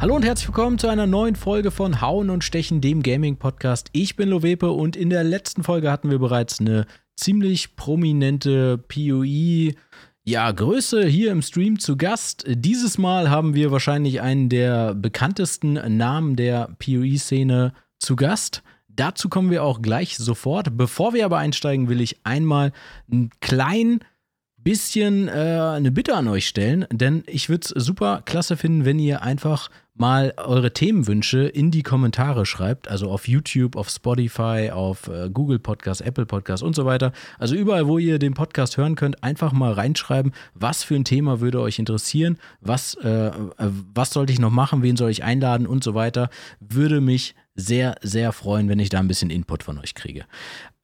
Hallo und herzlich willkommen zu einer neuen Folge von Hauen und Stechen, dem Gaming-Podcast. Ich bin Lovepe und in der letzten Folge hatten wir bereits eine ziemlich prominente PoE- ja, Größe hier im Stream zu Gast. Dieses Mal haben wir wahrscheinlich einen der bekanntesten Namen der PoE-Szene zu Gast. Dazu kommen wir auch gleich sofort. Bevor wir aber einsteigen, will ich einmal einen kleinen bisschen äh, eine Bitte an euch stellen, denn ich würde es super klasse finden, wenn ihr einfach mal eure Themenwünsche in die Kommentare schreibt, also auf YouTube, auf Spotify, auf äh, Google Podcast, Apple Podcast und so weiter. Also überall, wo ihr den Podcast hören könnt, einfach mal reinschreiben, was für ein Thema würde euch interessieren, was, äh, äh was sollte ich noch machen, wen soll ich einladen und so weiter. Würde mich sehr, sehr freuen, wenn ich da ein bisschen Input von euch kriege.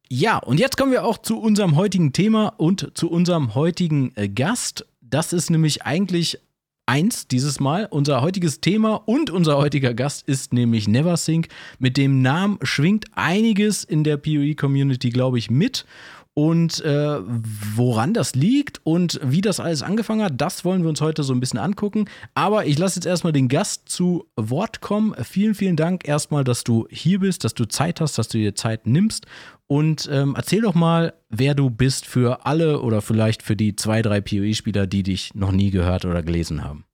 Ja, und jetzt kommen wir auch zu unserem heutigen Thema und zu unserem heutigen äh, Gast. Das ist nämlich eigentlich eins dieses Mal. Unser heutiges Thema und unser heutiger Gast ist nämlich Neversync. Mit dem Namen schwingt einiges in der PoE-Community, glaube ich, mit. Und äh, woran das liegt und wie das alles angefangen hat, das wollen wir uns heute so ein bisschen angucken. Aber ich lasse jetzt erstmal den Gast zu Wort kommen. Vielen, vielen Dank erstmal, dass du hier bist, dass du Zeit hast, dass du dir Zeit nimmst. Und ähm, erzähl doch mal, wer du bist für alle oder vielleicht für die zwei, drei PoE-Spieler, die dich noch nie gehört oder gelesen haben.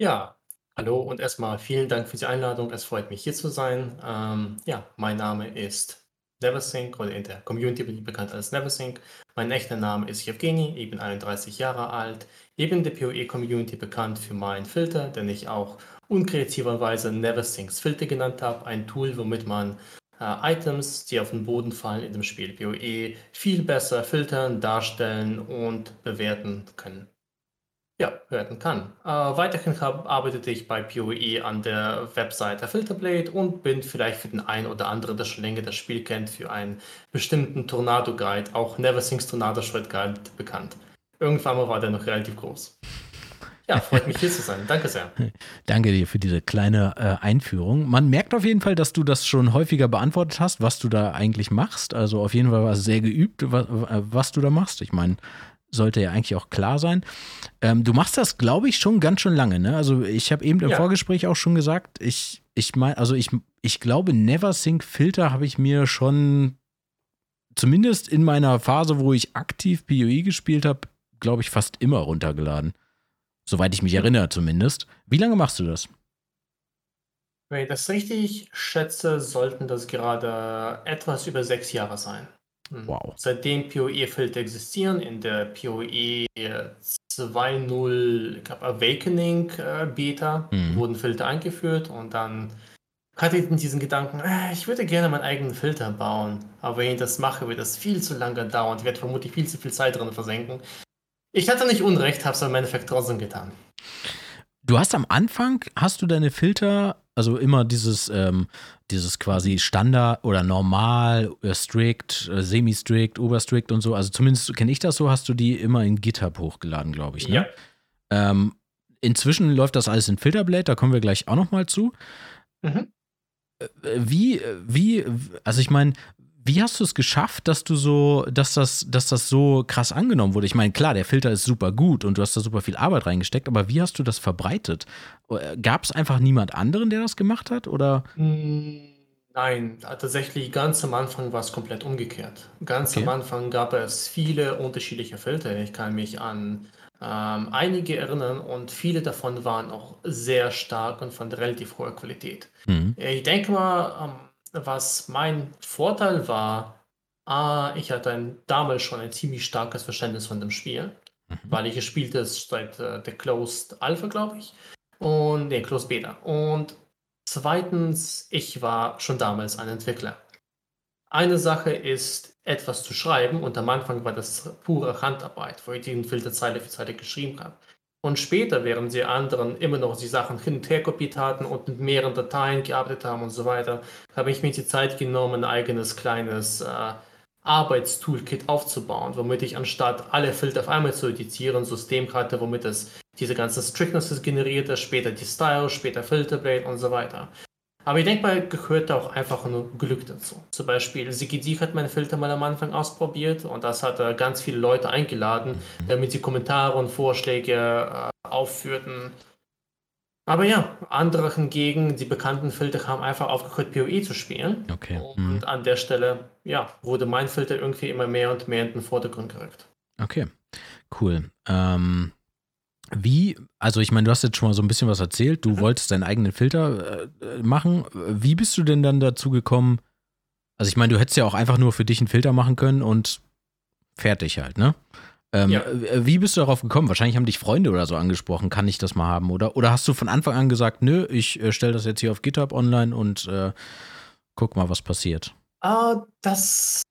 Ja, hallo und erstmal vielen Dank für die Einladung. Es freut mich hier zu sein. Ähm, ja, mein Name ist Neversync oder in der Community bin ich bekannt als Neversync. Mein echter Name ist Evgeny, ich bin 31 Jahre alt, eben in der PoE-Community bekannt für meinen Filter, den ich auch unkreativerweise Neversyncs Filter genannt habe, ein Tool, womit man äh, Items, die auf den Boden fallen in dem Spiel PoE, viel besser filtern, darstellen und bewerten können. Ja, werden kann. Äh, weiterhin hab, arbeitete ich bei PoE an der Webseite Filterblade und bin vielleicht für den einen oder anderen, der schon länger das Spiel kennt, für einen bestimmten Tornado Guide, auch Neversinks Tornado Shred Guide, bekannt. Irgendwann mal war der noch relativ groß. Ja, freut mich hier zu sein. Danke sehr. Danke dir für diese kleine äh, Einführung. Man merkt auf jeden Fall, dass du das schon häufiger beantwortet hast, was du da eigentlich machst. Also auf jeden Fall war es sehr geübt, was, was du da machst. Ich meine, sollte ja eigentlich auch klar sein. Ähm, du machst das, glaube ich, schon ganz schön lange. Ne? Also ich habe eben im ja. Vorgespräch auch schon gesagt, ich, ich meine, also ich, ich glaube, Neversync Filter habe ich mir schon zumindest in meiner Phase, wo ich aktiv PoE gespielt habe, glaube ich, fast immer runtergeladen. Soweit ich mich erinnere zumindest. Wie lange machst du das? Wenn ich das richtig schätze, sollten das gerade etwas über sechs Jahre sein. Hm. Wow. Seitdem PoE-Filter existieren, in der PoE 2.0 Awakening äh, Beta mhm. wurden Filter eingeführt und dann hatte ich diesen Gedanken, äh, ich würde gerne meinen eigenen Filter bauen, aber wenn ich das mache, wird das viel zu lange dauern. Ich werde vermutlich viel zu viel Zeit drin versenken. Ich hatte nicht Unrecht, habe es im Endeffekt trotzdem getan. Du hast am Anfang, hast du deine Filter, also immer dieses, ähm, dieses quasi Standard oder normal, äh, strict, äh, semi-strict, oberstrict und so, also zumindest kenne ich das so, hast du die immer in GitHub hochgeladen, glaube ich. Ne? Ja. Ähm, inzwischen läuft das alles in Filterblade, da kommen wir gleich auch nochmal zu. Mhm. Äh, wie, wie, also ich meine, wie hast du es geschafft, dass du so, dass das, dass das so krass angenommen wurde? Ich meine, klar, der Filter ist super gut und du hast da super viel Arbeit reingesteckt, aber wie hast du das verbreitet? Gab es einfach niemand anderen, der das gemacht hat? Oder? Hm, nein, tatsächlich ganz am Anfang war es komplett umgekehrt. Ganz okay. am Anfang gab es viele unterschiedliche Filter. Ich kann mich an ähm, einige erinnern und viele davon waren auch sehr stark und von relativ hoher Qualität. Mhm. Ich denke mal, ähm, was mein Vorteil war, A, ich hatte ein, damals schon ein ziemlich starkes Verständnis von dem Spiel, mhm. weil ich gespielt es seit äh, der Closed Alpha, glaube ich, und der Closed Beta. Und zweitens, ich war schon damals ein Entwickler. Eine Sache ist, etwas zu schreiben und am Anfang war das pure Handarbeit, wo ich die Filterzeile für Zeile geschrieben habe. Und später, während sie anderen immer noch die Sachen hin und her kopiert hatten und mit mehreren Dateien gearbeitet haben und so weiter, habe ich mir die Zeit genommen, ein eigenes kleines äh, Arbeitstoolkit aufzubauen, womit ich anstatt alle Filter auf einmal zu editieren, ein System hatte, womit es diese ganzen Strictnesses generierte, später die Style, später Filterblade und so weiter. Aber ich denke mal, gehört auch einfach nur Glück dazu. Zum Beispiel, Sigidi hat meinen Filter mal am Anfang ausprobiert und das hat er ganz viele Leute eingeladen, damit sie Kommentare und Vorschläge äh, aufführten. Aber ja, andere hingegen, die bekannten Filter haben einfach aufgehört, PoE zu spielen. Okay. Und mhm. an der Stelle, ja, wurde mein Filter irgendwie immer mehr und mehr in den Vordergrund gerückt. Okay, cool. Ähm, wie, also ich meine, du hast jetzt schon mal so ein bisschen was erzählt, du mhm. wolltest deinen eigenen Filter äh, machen. Wie bist du denn dann dazu gekommen? Also ich meine, du hättest ja auch einfach nur für dich einen Filter machen können und fertig halt, ne? Ähm, ja. Wie bist du darauf gekommen? Wahrscheinlich haben dich Freunde oder so angesprochen, kann ich das mal haben? Oder, oder hast du von Anfang an gesagt, nö, ich äh, stelle das jetzt hier auf GitHub online und äh, guck mal, was passiert? Uh, das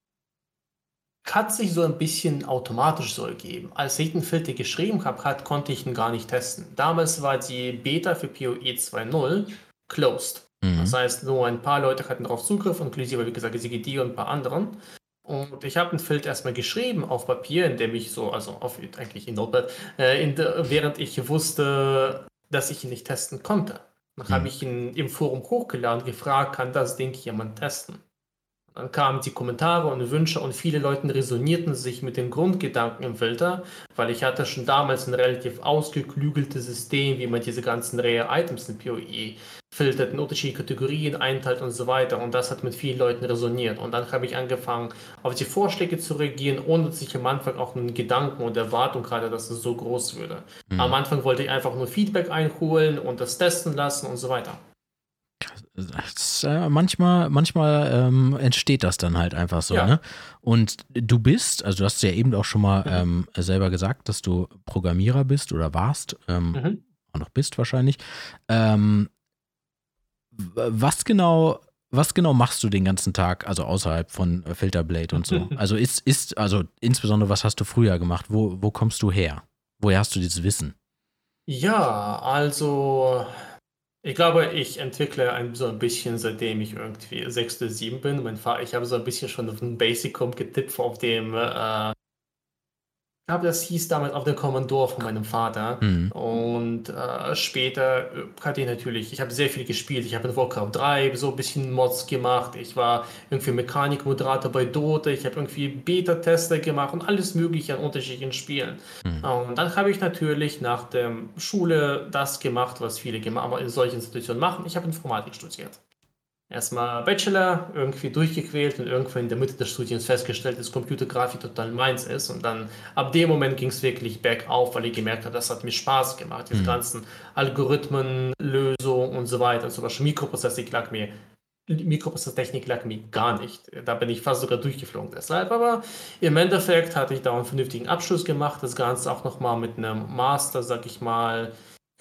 hat sich so ein bisschen automatisch so ergeben. Als ich den Filter geschrieben habe, hat, konnte ich ihn gar nicht testen. Damals war die Beta für PoE 2.0 closed. Mhm. Das heißt, nur ein paar Leute hatten darauf Zugriff, inklusive, wie gesagt, SGD und ein paar anderen. Und ich habe einen Filter erstmal geschrieben auf Papier, in dem ich so, also auf, eigentlich in Notepad, äh, in de, während ich wusste, dass ich ihn nicht testen konnte. Dann mhm. habe ich ihn im Forum hochgeladen und gefragt, kann das Ding jemand testen? Dann kamen die Kommentare und Wünsche und viele Leute resonierten sich mit den Grundgedanken im Filter, weil ich hatte schon damals ein relativ ausgeklügeltes System, wie man diese ganzen Rare Items in PoE filtert, in unterschiedliche Kategorien einteilt und so weiter. Und das hat mit vielen Leuten resoniert. Und dann habe ich angefangen, auf die Vorschläge zu reagieren, ohne dass ich am Anfang auch einen Gedanken und Erwartung hatte, dass es so groß würde. Mhm. Am Anfang wollte ich einfach nur Feedback einholen und das testen lassen und so weiter. Das, äh, manchmal manchmal ähm, entsteht das dann halt einfach so. Ja. Ne? Und du bist, also du hast ja eben auch schon mal mhm. ähm, selber gesagt, dass du Programmierer bist oder warst, ähm, mhm. auch noch bist wahrscheinlich. Ähm, was genau, was genau machst du den ganzen Tag, also außerhalb von Filterblade und so? Also ist, ist, also insbesondere, was hast du früher gemacht? Wo, wo kommst du her? Woher hast du dieses Wissen? Ja, also ich glaube, ich entwickle ein, so ein bisschen, seitdem ich irgendwie 6. 7 bin. Mein Vater, ich habe so ein bisschen schon auf den Basic-Com getippt, auf dem äh, glaube, das hieß damals auf dem Commodore von meinem Vater. Mhm. Und äh, später äh, hatte ich natürlich, ich habe sehr viel gespielt. Ich habe in Warcraft 3 so ein bisschen Mods gemacht. Ich war irgendwie Mechanikmoderator bei Dota. Ich habe irgendwie Beta-Tester gemacht und alles Mögliche an unterschiedlichen Spielen. Mhm. Und dann habe ich natürlich nach der Schule das gemacht, was viele in solchen Institutionen machen. Ich habe Informatik studiert erstmal Bachelor, irgendwie durchgequält und irgendwo in der Mitte des Studiums festgestellt, dass Computergrafik total meins ist. Und dann ab dem Moment ging es wirklich bergauf, weil ich gemerkt habe, das hat mir Spaß gemacht. Diese mhm. ganzen Algorithmen, Lösungen und so weiter. Zum Beispiel Mikroprozessik lag mir Mikroprozessortechnik lag mir gar nicht. Da bin ich fast sogar durchgeflogen deshalb. Aber im Endeffekt hatte ich da einen vernünftigen Abschluss gemacht. Das Ganze auch nochmal mit einem Master, sag ich mal,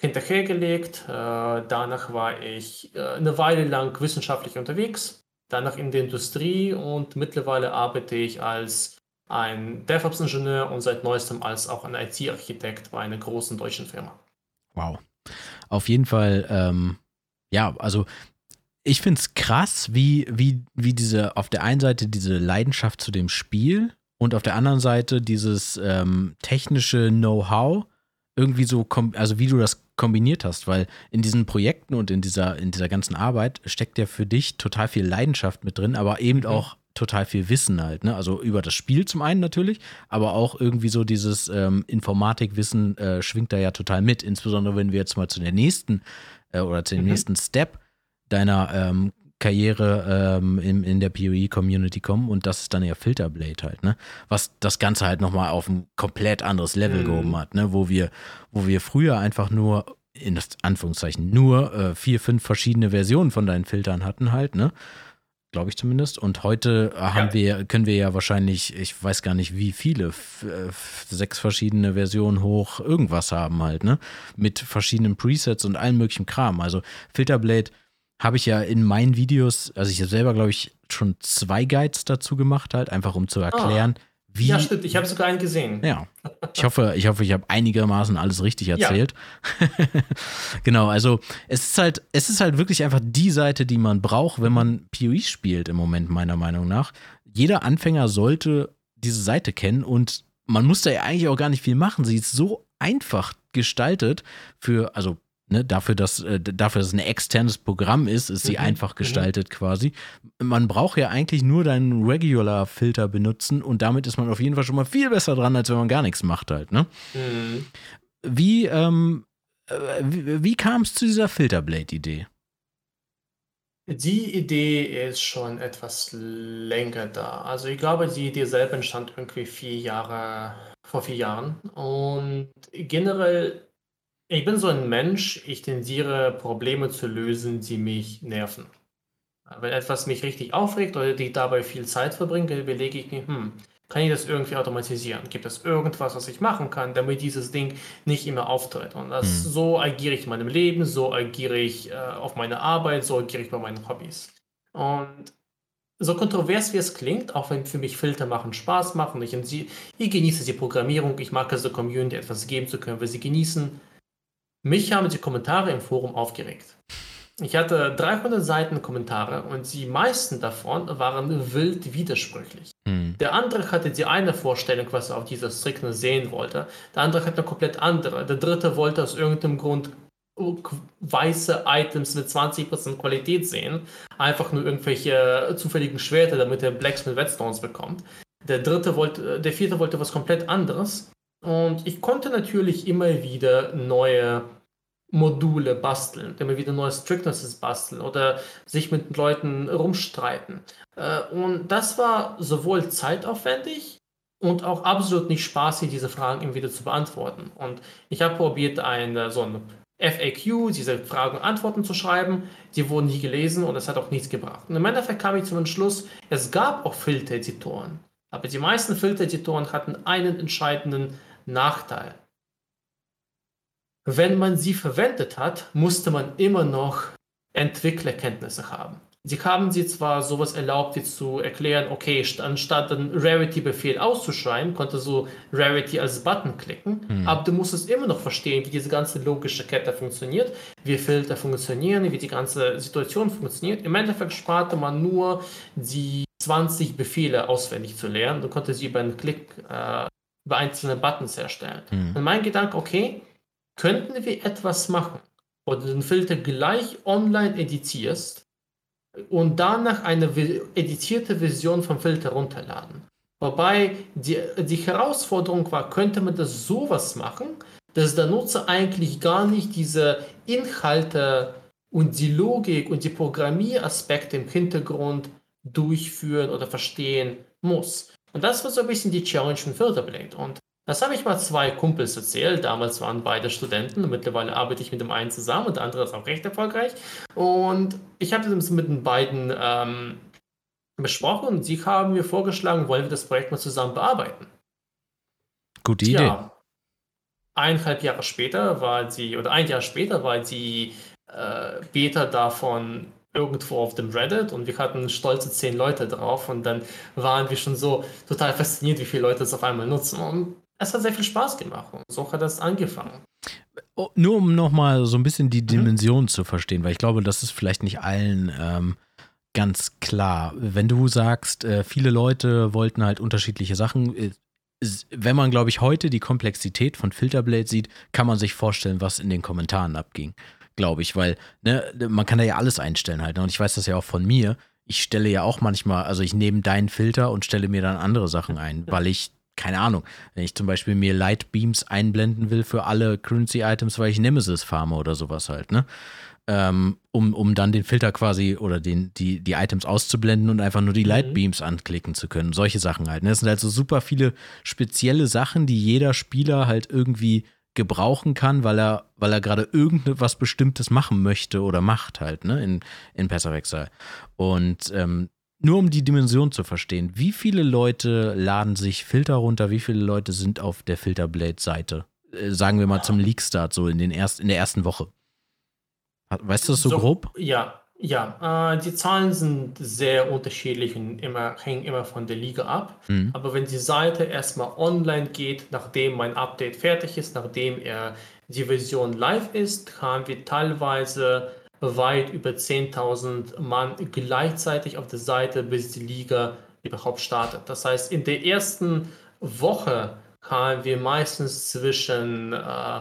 hinterhergelegt. Äh, danach war ich äh, eine Weile lang wissenschaftlich unterwegs, danach in der Industrie und mittlerweile arbeite ich als ein DevOps-Ingenieur und seit neuestem als auch ein IT-Architekt bei einer großen deutschen Firma. Wow. Auf jeden Fall, ähm, ja, also ich finde es krass, wie, wie, wie diese, auf der einen Seite diese Leidenschaft zu dem Spiel und auf der anderen Seite dieses ähm, technische Know-how irgendwie so, also wie du das kombiniert hast, weil in diesen Projekten und in dieser, in dieser ganzen Arbeit steckt ja für dich total viel Leidenschaft mit drin, aber eben mhm. auch total viel Wissen halt, ne? Also über das Spiel zum einen natürlich, aber auch irgendwie so dieses ähm, Informatikwissen äh, schwingt da ja total mit, insbesondere wenn wir jetzt mal zu der nächsten äh, oder zu dem mhm. nächsten Step deiner ähm, Karriere ähm, in, in der PoE-Community kommen und das ist dann ja Filterblade halt, ne? Was das Ganze halt nochmal auf ein komplett anderes Level mhm. gehoben hat, ne? Wo wir, wo wir früher einfach nur, in das Anführungszeichen, nur äh, vier, fünf verschiedene Versionen von deinen Filtern hatten halt, ne? Glaube ich zumindest. Und heute äh, haben ja. wir, können wir ja wahrscheinlich, ich weiß gar nicht wie viele, äh, sechs verschiedene Versionen hoch irgendwas haben halt, ne? Mit verschiedenen Presets und allem möglichen Kram. Also Filterblade habe ich ja in meinen Videos, also ich habe selber, glaube ich, schon zwei Guides dazu gemacht, halt, einfach um zu ah. erklären, oh. wie. Ja, stimmt, ich habe sogar einen gesehen. Ja. Ich hoffe, ich hoffe, ich habe einigermaßen alles richtig erzählt. Ja. genau, also es ist halt, es ist halt wirklich einfach die Seite, die man braucht, wenn man PoE spielt im Moment, meiner Meinung nach. Jeder Anfänger sollte diese Seite kennen und man muss da ja eigentlich auch gar nicht viel machen. Sie ist so einfach gestaltet für, also Ne, dafür, dass, äh, dafür, dass es ein externes Programm ist, ist sie mhm. einfach mhm. gestaltet mhm. quasi. Man braucht ja eigentlich nur deinen Regular-Filter benutzen und damit ist man auf jeden Fall schon mal viel besser dran, als wenn man gar nichts macht halt. Ne? Mhm. Wie, ähm, äh, wie, wie kam es zu dieser Filterblade-Idee? Die Idee ist schon etwas länger da. Also ich glaube, die Idee selber entstand irgendwie vier Jahre, vor vier Jahren. Und generell, ich bin so ein Mensch, ich tendiere Probleme zu lösen, die mich nerven. Wenn etwas mich richtig aufregt oder ich dabei viel Zeit verbringe, überlege ich mir, hm, kann ich das irgendwie automatisieren? Gibt es irgendwas, was ich machen kann, damit dieses Ding nicht immer auftritt? Und das, mhm. so agiere ich in meinem Leben, so agiere ich äh, auf meine Arbeit, so agiere ich bei meinen Hobbys. Und so kontrovers wie es klingt, auch wenn für mich Filter machen Spaß machen, ich, ich genieße die Programmierung, ich mag es der Community etwas geben zu können, weil sie genießen. Mich haben die Kommentare im Forum aufgeregt. Ich hatte 300 Seiten Kommentare und die meisten davon waren wild widersprüchlich. Mhm. Der andere hatte die eine Vorstellung, was er auf dieser Strickner sehen wollte. Der andere hat eine komplett andere. Der dritte wollte aus irgendeinem Grund weiße Items mit 20% Qualität sehen. Einfach nur irgendwelche zufälligen Schwerter, damit er Blacks mit Whetstones bekommt. Der dritte wollte, der vierte wollte was komplett anderes. Und ich konnte natürlich immer wieder neue Module basteln, immer wieder neue Strictnesses basteln oder sich mit Leuten rumstreiten. Äh, und das war sowohl zeitaufwendig und auch absolut nicht spaßig, diese Fragen immer wieder zu beantworten. Und ich habe probiert, eine, so ein FAQ, diese Fragen und Antworten zu schreiben. Die wurden nie gelesen und es hat auch nichts gebracht. Und im Endeffekt kam ich zum Entschluss, es gab auch Filtereditoren. Aber die meisten Filtereditoren hatten einen entscheidenden Nachteil. Wenn man sie verwendet hat, musste man immer noch Entwicklerkenntnisse haben. Sie haben sie zwar sowas erlaubt, wie zu erklären, okay, anstatt einen Rarity-Befehl auszuschreiben, konnte so Rarity als Button klicken, mhm. aber du musstest immer noch verstehen, wie diese ganze logische Kette funktioniert, wie Filter funktionieren, wie die ganze Situation funktioniert. Im Endeffekt sparte man nur die 20 Befehle auswendig zu lernen. Du konntest sie über einen Klick äh, über einzelne Buttons herstellen. Mhm. Und mein Gedanke, okay, könnten wir etwas machen, wo du den Filter gleich online editierst und danach eine editierte Version vom Filter runterladen. Wobei die, die Herausforderung war, könnte man das sowas machen, dass der Nutzer eigentlich gar nicht diese Inhalte und die Logik und die Programmieraspekte im Hintergrund durchführen oder verstehen muss. Und das war so ein bisschen die Challenge von Filterblade. Und das habe ich mal zwei Kumpels erzählt. Damals waren beide Studenten. Mittlerweile arbeite ich mit dem einen zusammen und der andere ist auch recht erfolgreich. Und ich habe das mit den beiden ähm, besprochen und sie haben mir vorgeschlagen, wollen wir das Projekt mal zusammen bearbeiten. Gute Idee. Ja, eineinhalb Jahre später war sie, oder ein Jahr später war die äh, Beta davon irgendwo auf dem Reddit und wir hatten stolze zehn Leute drauf und dann waren wir schon so total fasziniert, wie viele Leute es auf einmal nutzen. Und es hat sehr viel Spaß gemacht und so hat das angefangen. Oh, nur um nochmal so ein bisschen die mhm. Dimension mhm. zu verstehen, weil ich glaube, das ist vielleicht nicht allen ähm, ganz klar. Wenn du sagst, äh, viele Leute wollten halt unterschiedliche Sachen, äh, wenn man, glaube ich, heute die Komplexität von Filterblade sieht, kann man sich vorstellen, was in den Kommentaren abging, glaube ich, weil ne, man kann da ja alles einstellen halt. Ne? Und ich weiß das ja auch von mir. Ich stelle ja auch manchmal, also ich nehme deinen Filter und stelle mir dann andere Sachen ein, weil ich keine Ahnung, wenn ich zum Beispiel mir Light Beams einblenden will für alle Currency-Items, weil ich Nemesis farme oder sowas halt, ne? Ähm, um, um dann den Filter quasi oder den, die, die Items auszublenden und einfach nur die Light mhm. Beams anklicken zu können. Solche Sachen halt. Ne? Das sind halt so super viele spezielle Sachen, die jeder Spieler halt irgendwie gebrauchen kann, weil er, weil er gerade irgendwas Bestimmtes machen möchte oder macht halt, ne, in, in Exile. Und ähm, nur um die Dimension zu verstehen, wie viele Leute laden sich Filter runter, wie viele Leute sind auf der Filterblade-Seite? Äh, sagen wir mal zum Leak-Start, so in, den erst, in der ersten Woche. Weißt du das so, so grob? Ja, ja. Äh, die Zahlen sind sehr unterschiedlich und immer, hängen immer von der Liga ab. Mhm. Aber wenn die Seite erstmal online geht, nachdem mein Update fertig ist, nachdem er die Version live ist, haben wir teilweise weit über 10.000 Mann gleichzeitig auf der Seite, bis die Liga überhaupt startet. Das heißt, in der ersten Woche haben wir meistens zwischen äh,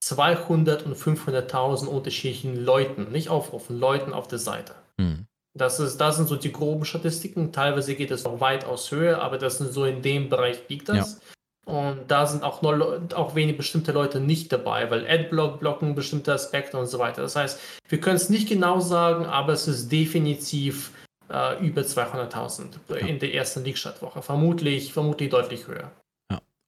200 und 500.000 unterschiedlichen Leuten, nicht Aufrufen, Leuten auf der Seite. Mhm. Das, ist, das sind so die groben Statistiken. Teilweise geht es auch weit aus Höhe, aber das sind so in dem Bereich liegt das. Ja. Und da sind auch, nur, auch wenig bestimmte Leute nicht dabei, weil Adblock blocken bestimmte Aspekte und so weiter. Das heißt, wir können es nicht genau sagen, aber es ist definitiv äh, über 200.000 ja. in der ersten League-Startwoche. Vermutlich, vermutlich deutlich höher.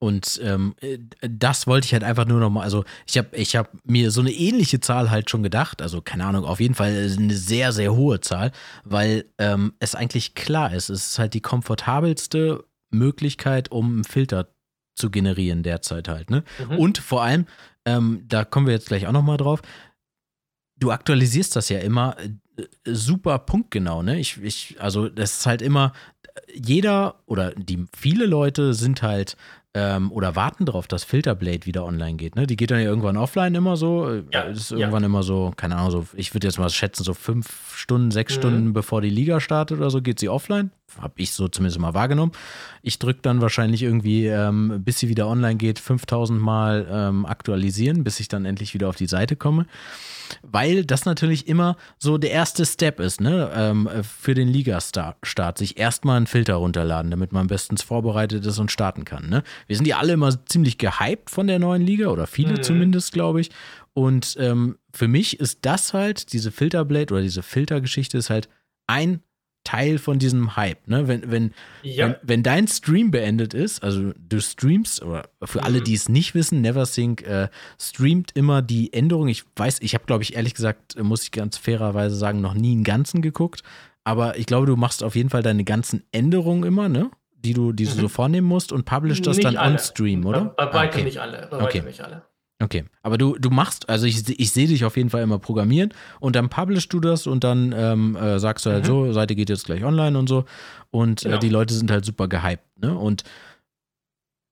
Und ähm, äh, das wollte ich halt einfach nur nochmal, also ich habe ich hab mir so eine ähnliche Zahl halt schon gedacht, also keine Ahnung, auf jeden Fall eine sehr, sehr hohe Zahl, weil ähm, es eigentlich klar ist, es ist halt die komfortabelste Möglichkeit, um einen Filter zu generieren derzeit halt. Ne? Mhm. Und vor allem, ähm, da kommen wir jetzt gleich auch nochmal drauf, du aktualisierst das ja immer äh, super punktgenau, ne? Ich, ich, also das ist halt immer, jeder oder die viele Leute sind halt ähm, oder warten darauf, dass Filterblade wieder online geht. Ne? Die geht dann ja irgendwann offline immer so. Äh, ja, ist irgendwann ja. immer so, keine Ahnung, so, ich würde jetzt mal schätzen, so fünf Stunden, sechs mhm. Stunden bevor die Liga startet oder so, geht sie offline. Habe ich so zumindest mal wahrgenommen. Ich drücke dann wahrscheinlich irgendwie, ähm, bis sie wieder online geht, 5000 Mal ähm, aktualisieren, bis ich dann endlich wieder auf die Seite komme weil das natürlich immer so der erste Step ist, ne, ähm, für den Liga-Start, sich erstmal einen Filter runterladen, damit man bestens vorbereitet ist und starten kann. Ne? Wir sind ja alle immer ziemlich gehypt von der neuen Liga oder viele mhm. zumindest, glaube ich. Und ähm, für mich ist das halt, diese Filterblade oder diese Filtergeschichte ist halt ein Teil von diesem Hype. Ne? Wenn, wenn, ja. wenn, wenn, dein Stream beendet ist, also du streamst, oder für mhm. alle, die es nicht wissen, Neversync äh, streamt immer die Änderung. Ich weiß, ich habe, glaube ich, ehrlich gesagt, muss ich ganz fairerweise sagen, noch nie einen ganzen geguckt. Aber ich glaube, du machst auf jeden Fall deine ganzen Änderungen immer, ne? Die du, die du mhm. so vornehmen musst und publish das nicht dann alle. on Stream, oder? Bei, bei weitem ah, okay. nicht alle. Bei okay. nicht alle. Okay, aber du, du machst, also ich, ich sehe dich auf jeden Fall immer programmieren und dann publishst du das und dann ähm, äh, sagst du halt mhm. so, Seite geht jetzt gleich online und so und genau. äh, die Leute sind halt super gehypt, ne? Und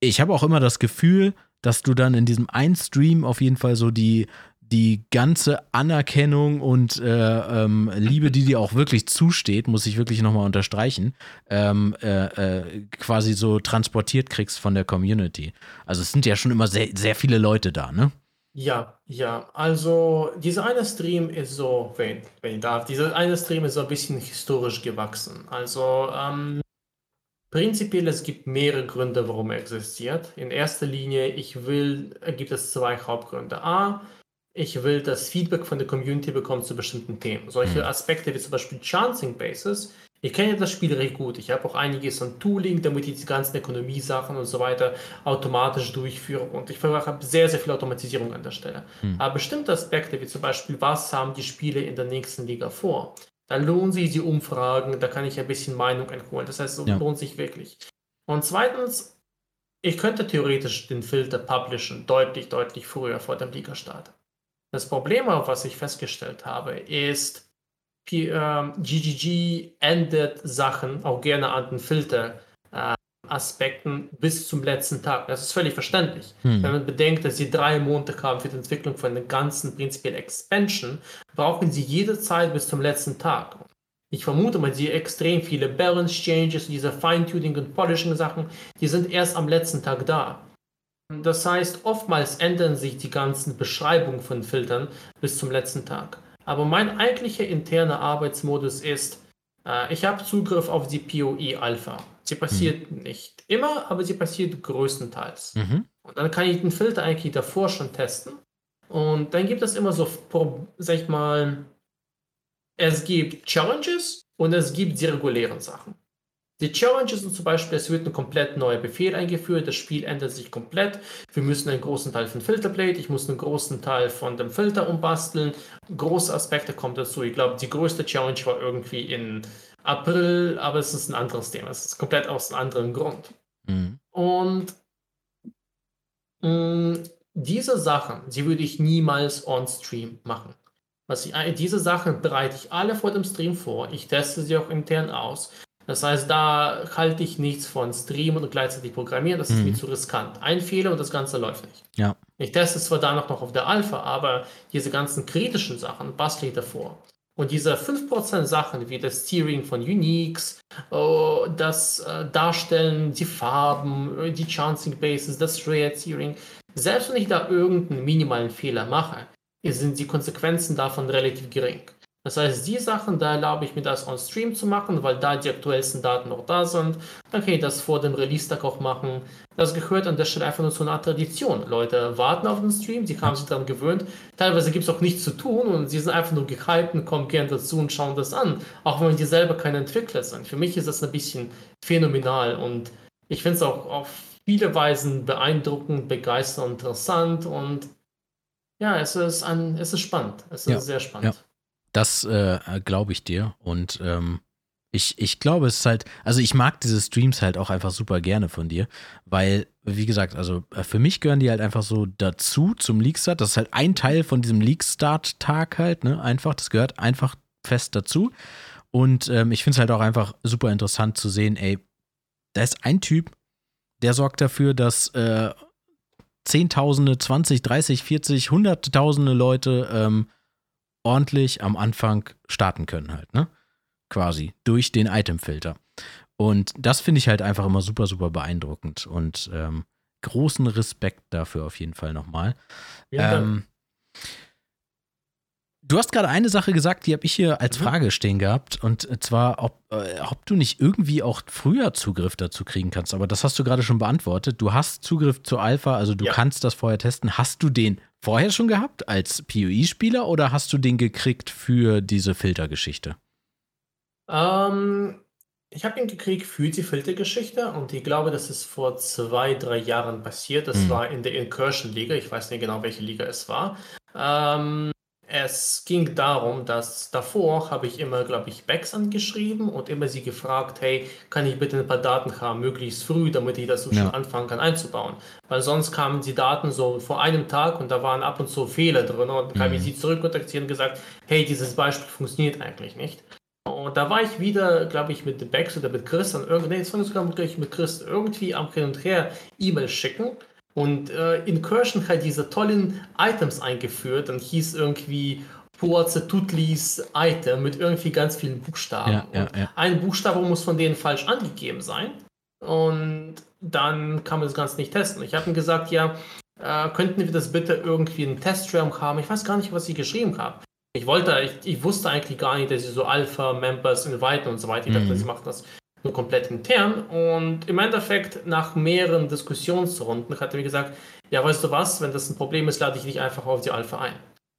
ich habe auch immer das Gefühl, dass du dann in diesem einen Stream auf jeden Fall so die, die ganze Anerkennung und äh, ähm, Liebe, die dir auch wirklich zusteht, muss ich wirklich nochmal unterstreichen, ähm, äh, äh, quasi so transportiert kriegst von der Community. Also es sind ja schon immer sehr, sehr viele Leute da, ne? Ja, ja. Also dieser eine Stream ist so, wenn, wenn ich darf, dieser eine Stream ist so ein bisschen historisch gewachsen. Also ähm, prinzipiell es gibt mehrere Gründe, warum er existiert. In erster Linie, ich will, gibt es zwei Hauptgründe. A, ich will das Feedback von der Community bekommen zu bestimmten Themen. Solche mhm. Aspekte wie zum Beispiel Chancing Bases. Ich kenne das Spiel recht gut. Ich habe auch einiges an Tooling, damit ich die ganzen Ökonomie-Sachen und so weiter automatisch durchführe. Und ich habe sehr, sehr viel Automatisierung an der Stelle. Mhm. Aber bestimmte Aspekte wie zum Beispiel, was haben die Spiele in der nächsten Liga vor? Da lohnen sich die Umfragen, da kann ich ein bisschen Meinung einholen. Das heißt, es ja. lohnt sich wirklich. Und zweitens, ich könnte theoretisch den Filter publishen, deutlich, deutlich früher vor dem Liga-Start. Das Problem, was ich festgestellt habe, ist, GGG ähm, endet Sachen auch gerne an den Filter-Aspekten äh, bis zum letzten Tag. Das ist völlig verständlich. Hm. Wenn man bedenkt, dass sie drei Monate haben für die Entwicklung von der ganzen prinzipiell Expansion, brauchen sie jede Zeit bis zum letzten Tag. Ich vermute mal, sie extrem viele Balance Changes, diese Feintuning und Polishing Sachen, die sind erst am letzten Tag da. Das heißt, oftmals ändern sich die ganzen Beschreibungen von Filtern bis zum letzten Tag. Aber mein eigentlicher interner Arbeitsmodus ist, äh, ich habe Zugriff auf die POE Alpha. Sie passiert mhm. nicht immer, aber sie passiert größtenteils. Mhm. Und dann kann ich den Filter eigentlich davor schon testen. Und dann gibt es immer so, sag ich mal, es gibt Challenges und es gibt die regulären Sachen. Die Challenges sind zum Beispiel, es wird ein komplett neuer Befehl eingeführt, das Spiel ändert sich komplett. Wir müssen einen großen Teil von Filterblade, ich muss einen großen Teil von dem Filter umbasteln. Große Aspekte kommen dazu. Ich glaube, die größte Challenge war irgendwie in April, aber es ist ein anderes Thema. Es ist komplett aus einem anderen Grund. Mhm. Und mh, mm, diese Sachen, die würde ich niemals on-stream machen. Was ich, diese Sachen bereite ich alle vor dem Stream vor. Ich teste sie auch intern aus. Das heißt, da halte ich nichts von Streamen und gleichzeitig programmieren. Das ist mhm. mir zu riskant. Ein Fehler und das Ganze läuft nicht. Ja. Ich teste es zwar da noch auf der Alpha, aber diese ganzen kritischen Sachen bastle ich davor. Und diese 5% Sachen wie das Steering von Uniques, oh, das äh, Darstellen, die Farben, die Chancing Bases, das Rare Steering, selbst wenn ich da irgendeinen minimalen Fehler mache, sind die Konsequenzen davon relativ gering. Das heißt, die Sachen, da erlaube ich mir das on Stream zu machen, weil da die aktuellsten Daten noch da sind. Dann kann ich das vor dem Release-Tag auch machen. Das gehört an der Stelle einfach nur zu einer Tradition. Leute warten auf den Stream, die haben sich daran gewöhnt. Teilweise gibt es auch nichts zu tun und sie sind einfach nur gehypt kommen gerne dazu und schauen das an. Auch wenn die selber keine Entwickler sind. Für mich ist das ein bisschen phänomenal und ich finde es auch auf viele Weisen beeindruckend, begeisternd, interessant und ja, es ist, ein, es ist spannend. Es ist ja, sehr spannend. Ja. Das äh, glaube ich dir. Und ähm, ich, ich glaube, es ist halt, also ich mag diese Streams halt auch einfach super gerne von dir, weil, wie gesagt, also äh, für mich gehören die halt einfach so dazu zum Leakstart. Das ist halt ein Teil von diesem Leakstart-Tag halt, ne? Einfach, das gehört einfach fest dazu. Und ähm, ich finde es halt auch einfach super interessant zu sehen, ey, da ist ein Typ, der sorgt dafür, dass äh, Zehntausende, 20, 30, 40, Hunderttausende Leute ähm, ordentlich am Anfang starten können halt, ne? Quasi durch den Itemfilter. Und das finde ich halt einfach immer super, super beeindruckend und ähm, großen Respekt dafür auf jeden Fall nochmal. Ja, ähm, Du hast gerade eine Sache gesagt, die habe ich hier als mhm. Frage stehen gehabt. Und zwar, ob, äh, ob du nicht irgendwie auch früher Zugriff dazu kriegen kannst. Aber das hast du gerade schon beantwortet. Du hast Zugriff zur Alpha, also du ja. kannst das vorher testen. Hast du den vorher schon gehabt als PoE-Spieler oder hast du den gekriegt für diese Filtergeschichte? Ähm, ich habe ihn gekriegt für die Filtergeschichte und ich glaube, das ist vor zwei, drei Jahren passiert. Das mhm. war in der Incursion-Liga. Ich weiß nicht genau, welche Liga es war. Ähm, es ging darum, dass davor habe ich immer, glaube ich, Backs angeschrieben und immer sie gefragt, hey, kann ich bitte ein paar Daten haben, möglichst früh, damit ich das so ja. schon anfangen kann einzubauen. Weil sonst kamen die Daten so vor einem Tag und da waren ab und zu Fehler drin und dann kam mhm. ich sie zurückkontaktieren und gesagt, hey, dieses Beispiel funktioniert eigentlich nicht. Und da war ich wieder, glaube ich, mit Bex oder mit Chris, und irgendwie, nee, jetzt sogar mit Chris irgendwie am Hin und Her E-Mail schicken und äh, Incursion hat diese tollen Items eingeführt und hieß irgendwie Puaze Tutlis Item mit irgendwie ganz vielen Buchstaben. Ja, ja, ja. Ein Buchstabe muss von denen falsch angegeben sein. Und dann kann man das Ganze nicht testen. Ich habe ihm gesagt, ja, äh, könnten wir das bitte irgendwie in Testrealm haben? Ich weiß gar nicht, was ich geschrieben habe. Ich wollte, ich, ich, wusste eigentlich gar nicht, dass sie so Alpha-Members inviten und so weiter. Ich dachte, mhm. sie machen das nur komplett intern. Und im Endeffekt, nach mehreren Diskussionsrunden, hat er mir gesagt, ja, weißt du was, wenn das ein Problem ist, lade ich dich einfach auf die Alpha ein.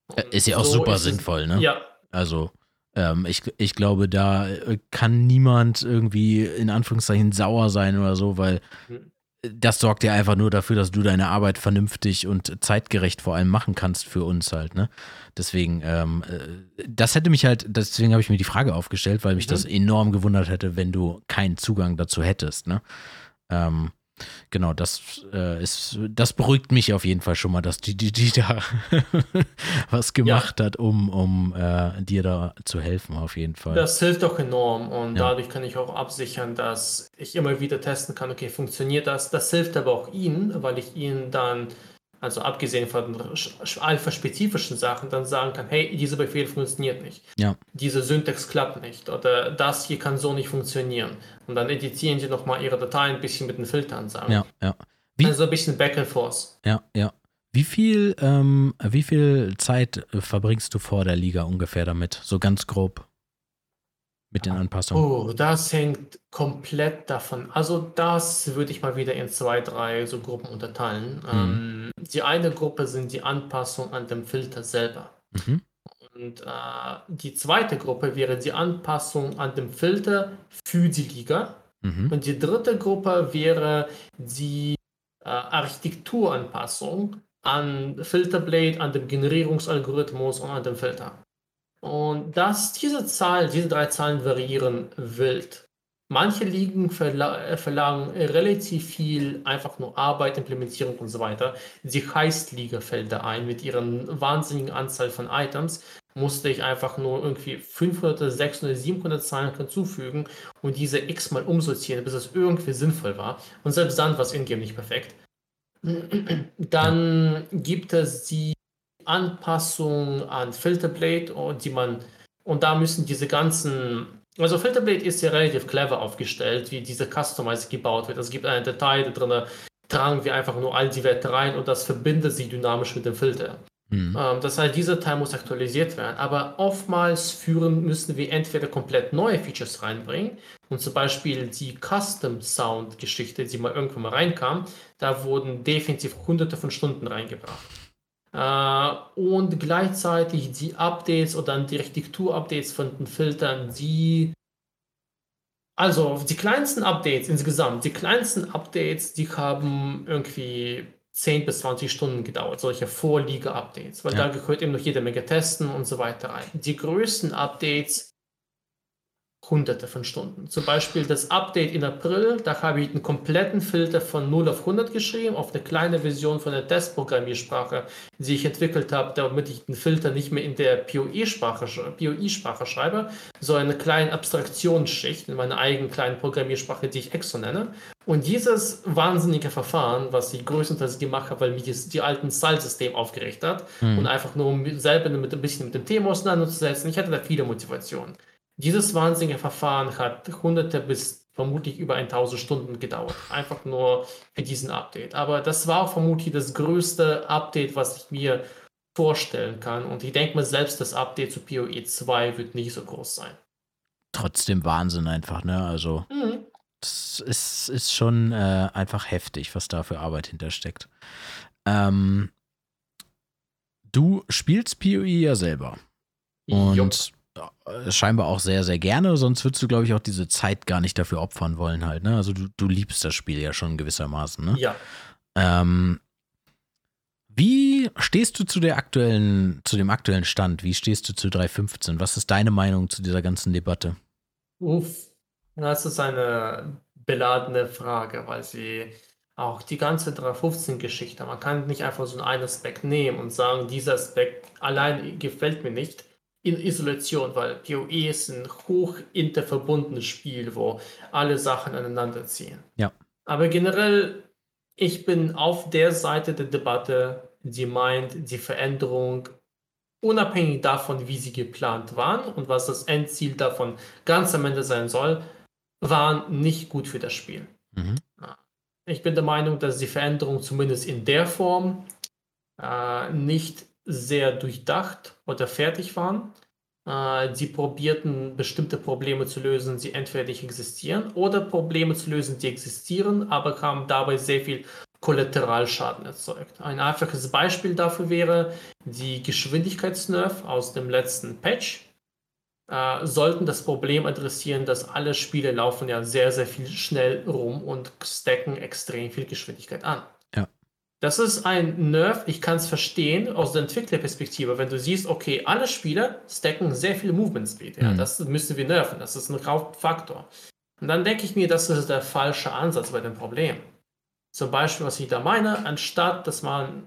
Und ist ja auch so super sinnvoll, ne? Ja. Also, ähm, ich, ich glaube, da äh, kann niemand irgendwie in Anführungszeichen sauer sein oder so, weil mhm das sorgt ja einfach nur dafür, dass du deine Arbeit vernünftig und zeitgerecht vor allem machen kannst für uns halt, ne? Deswegen, ähm, äh, das hätte mich halt, deswegen habe ich mir die Frage aufgestellt, weil mich mhm. das enorm gewundert hätte, wenn du keinen Zugang dazu hättest, ne? Ähm, genau, das äh, ist, das beruhigt mich auf jeden Fall schon mal, dass die, die, die da was gemacht ja. hat, um, um äh, dir da zu helfen, auf jeden Fall. Das hilft doch enorm und ja. dadurch kann ich auch absichern, dass ich immer wieder testen kann, okay, funktioniert das? Das hilft aber auch Ihnen, weil ich Ihnen dann also abgesehen von alpha-spezifischen Sachen, dann sagen kann, hey, dieser Befehl funktioniert nicht. Ja. Diese Syntax klappt nicht oder das hier kann so nicht funktionieren. Und dann editieren sie nochmal ihre Datei ein bisschen mit den Filtern sagen. Ja, ja. Wie, also ein bisschen Back and Forth. Ja, ja. Wie viel, ähm, wie viel Zeit äh, verbringst du vor der Liga ungefähr damit? So ganz grob mit den Anpassungen? Oh, das hängt komplett davon. Also das würde ich mal wieder in zwei, drei so Gruppen unterteilen. Mhm. Ähm, die eine Gruppe sind die Anpassungen an dem Filter selber. Mhm. Und äh, die zweite Gruppe wäre die Anpassung an dem Filter für die Liga. Mhm. Und die dritte Gruppe wäre die äh, Architekturanpassung an Filterblade, an dem Generierungsalgorithmus und an dem Filter. Und dass diese Zahlen, diese drei Zahlen variieren wild. Manche Ligen äh, verlangen relativ viel, einfach nur Arbeit, Implementierung und so weiter. Die Heist-Liga fällt ein mit ihren wahnsinnigen Anzahl von Items. Musste ich einfach nur irgendwie 500, 600, 700 Zahlen hinzufügen und diese x-mal umsortieren, bis es irgendwie sinnvoll war. Und selbst dann war es in-game nicht perfekt. Dann gibt es die Anpassung an Filterblade, die man, und da müssen diese ganzen, also Filterblade ist ja relativ clever aufgestellt, wie diese Customize gebaut wird. Es gibt eine Datei, da drin tragen wir einfach nur all die Werte rein und das verbindet sich dynamisch mit dem Filter. Mhm. Ähm, das heißt, dieser Teil muss aktualisiert werden. Aber oftmals führen müssen wir entweder komplett neue Features reinbringen und zum Beispiel die Custom Sound Geschichte, die mal irgendwann mal reinkam, da wurden definitiv hunderte von Stunden reingebracht. Äh, und gleichzeitig die Updates oder dann die Architektur-Updates von den Filtern, die also die kleinsten Updates insgesamt, die kleinsten Updates, die haben irgendwie 10 bis 20 Stunden gedauert, solche Vorliege-Updates, weil ja. da gehört eben noch jede Menge Testen und so weiter rein. Die größten Updates hunderte von Stunden. Zum Beispiel das Update in April, da habe ich einen kompletten Filter von 0 auf 100 geschrieben, auf eine kleine Version von der Testprogrammiersprache, die ich entwickelt habe, damit ich den Filter nicht mehr in der POE-Sprache POE schreibe, sondern eine kleine Abstraktionsschicht in meiner eigenen kleinen Programmiersprache, die ich EXO nenne. Und dieses wahnsinnige Verfahren, was ich größtenteils gemacht habe, weil mich das, die alten Style-System aufgeregt hat hm. und einfach nur um selber mit, ein bisschen mit dem Thema auseinanderzusetzen, ich hatte da viele Motivationen. Dieses wahnsinnige Verfahren hat hunderte bis vermutlich über 1000 Stunden gedauert. Einfach nur für diesen Update. Aber das war vermutlich das größte Update, was ich mir vorstellen kann. Und ich denke mal, selbst das Update zu PoE 2 wird nicht so groß sein. Trotzdem Wahnsinn einfach, ne? Also, mhm. es ist, ist schon äh, einfach heftig, was da für Arbeit hintersteckt. Ähm, du spielst PoE ja selber. Und Jupp scheinbar auch sehr, sehr gerne, sonst würdest du, glaube ich, auch diese Zeit gar nicht dafür opfern wollen halt, ne? Also du, du liebst das Spiel ja schon gewissermaßen, ne? Ja. Ähm, wie stehst du zu der aktuellen, zu dem aktuellen Stand? Wie stehst du zu 3.15? Was ist deine Meinung zu dieser ganzen Debatte? Uff, das ist eine beladene Frage, weil sie auch die ganze 3.15-Geschichte, man kann nicht einfach so einen Aspekt nehmen und sagen, dieser Aspekt allein gefällt mir nicht in Isolation, weil PoE ist ein hoch interverbundenes Spiel, wo alle Sachen aneinander ziehen. Ja. Aber generell, ich bin auf der Seite der Debatte, die meint, die Veränderung, unabhängig davon, wie sie geplant waren und was das Endziel davon ganz am Ende sein soll, waren nicht gut für das Spiel. Mhm. Ich bin der Meinung, dass die Veränderung zumindest in der Form äh, nicht sehr durchdacht oder fertig waren. Äh, sie probierten bestimmte Probleme zu lösen, die entweder nicht existieren, oder Probleme zu lösen, die existieren, aber haben dabei sehr viel Kollateralschaden erzeugt. Ein einfaches Beispiel dafür wäre die Geschwindigkeitsnerv aus dem letzten Patch. Äh, sollten das Problem adressieren, dass alle Spiele laufen ja sehr, sehr viel schnell rum und stacken extrem viel Geschwindigkeit an. Das ist ein Nerf, ich kann es verstehen aus der Entwicklerperspektive, wenn du siehst, okay, alle Spieler stacken sehr viel Movement Speed. Ja, mhm. Das müssen wir nerven, das ist ein Hauptfaktor. Und dann denke ich mir, das ist der falsche Ansatz bei dem Problem. Zum Beispiel, was ich da meine, anstatt dass man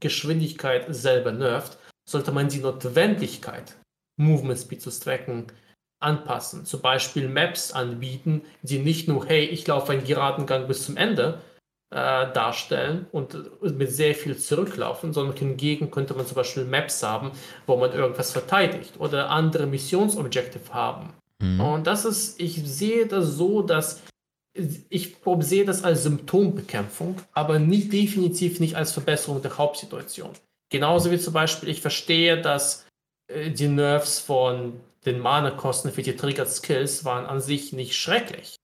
Geschwindigkeit selber nervt, sollte man die Notwendigkeit, Movement Speed zu stacken, anpassen. Zum Beispiel Maps anbieten, die nicht nur, hey, ich laufe einen geraden Gang bis zum Ende, äh, darstellen und mit sehr viel zurücklaufen, sondern hingegen könnte man zum Beispiel Maps haben, wo man irgendwas verteidigt oder andere Missionsobjektive haben. Mhm. Und das ist, ich sehe das so, dass ich sehe das als Symptombekämpfung, aber nicht definitiv nicht als Verbesserung der Hauptsituation. Genauso wie zum Beispiel, ich verstehe, dass äh, die Nerves von den Mana-Kosten für die Triggered Skills waren an sich nicht schrecklich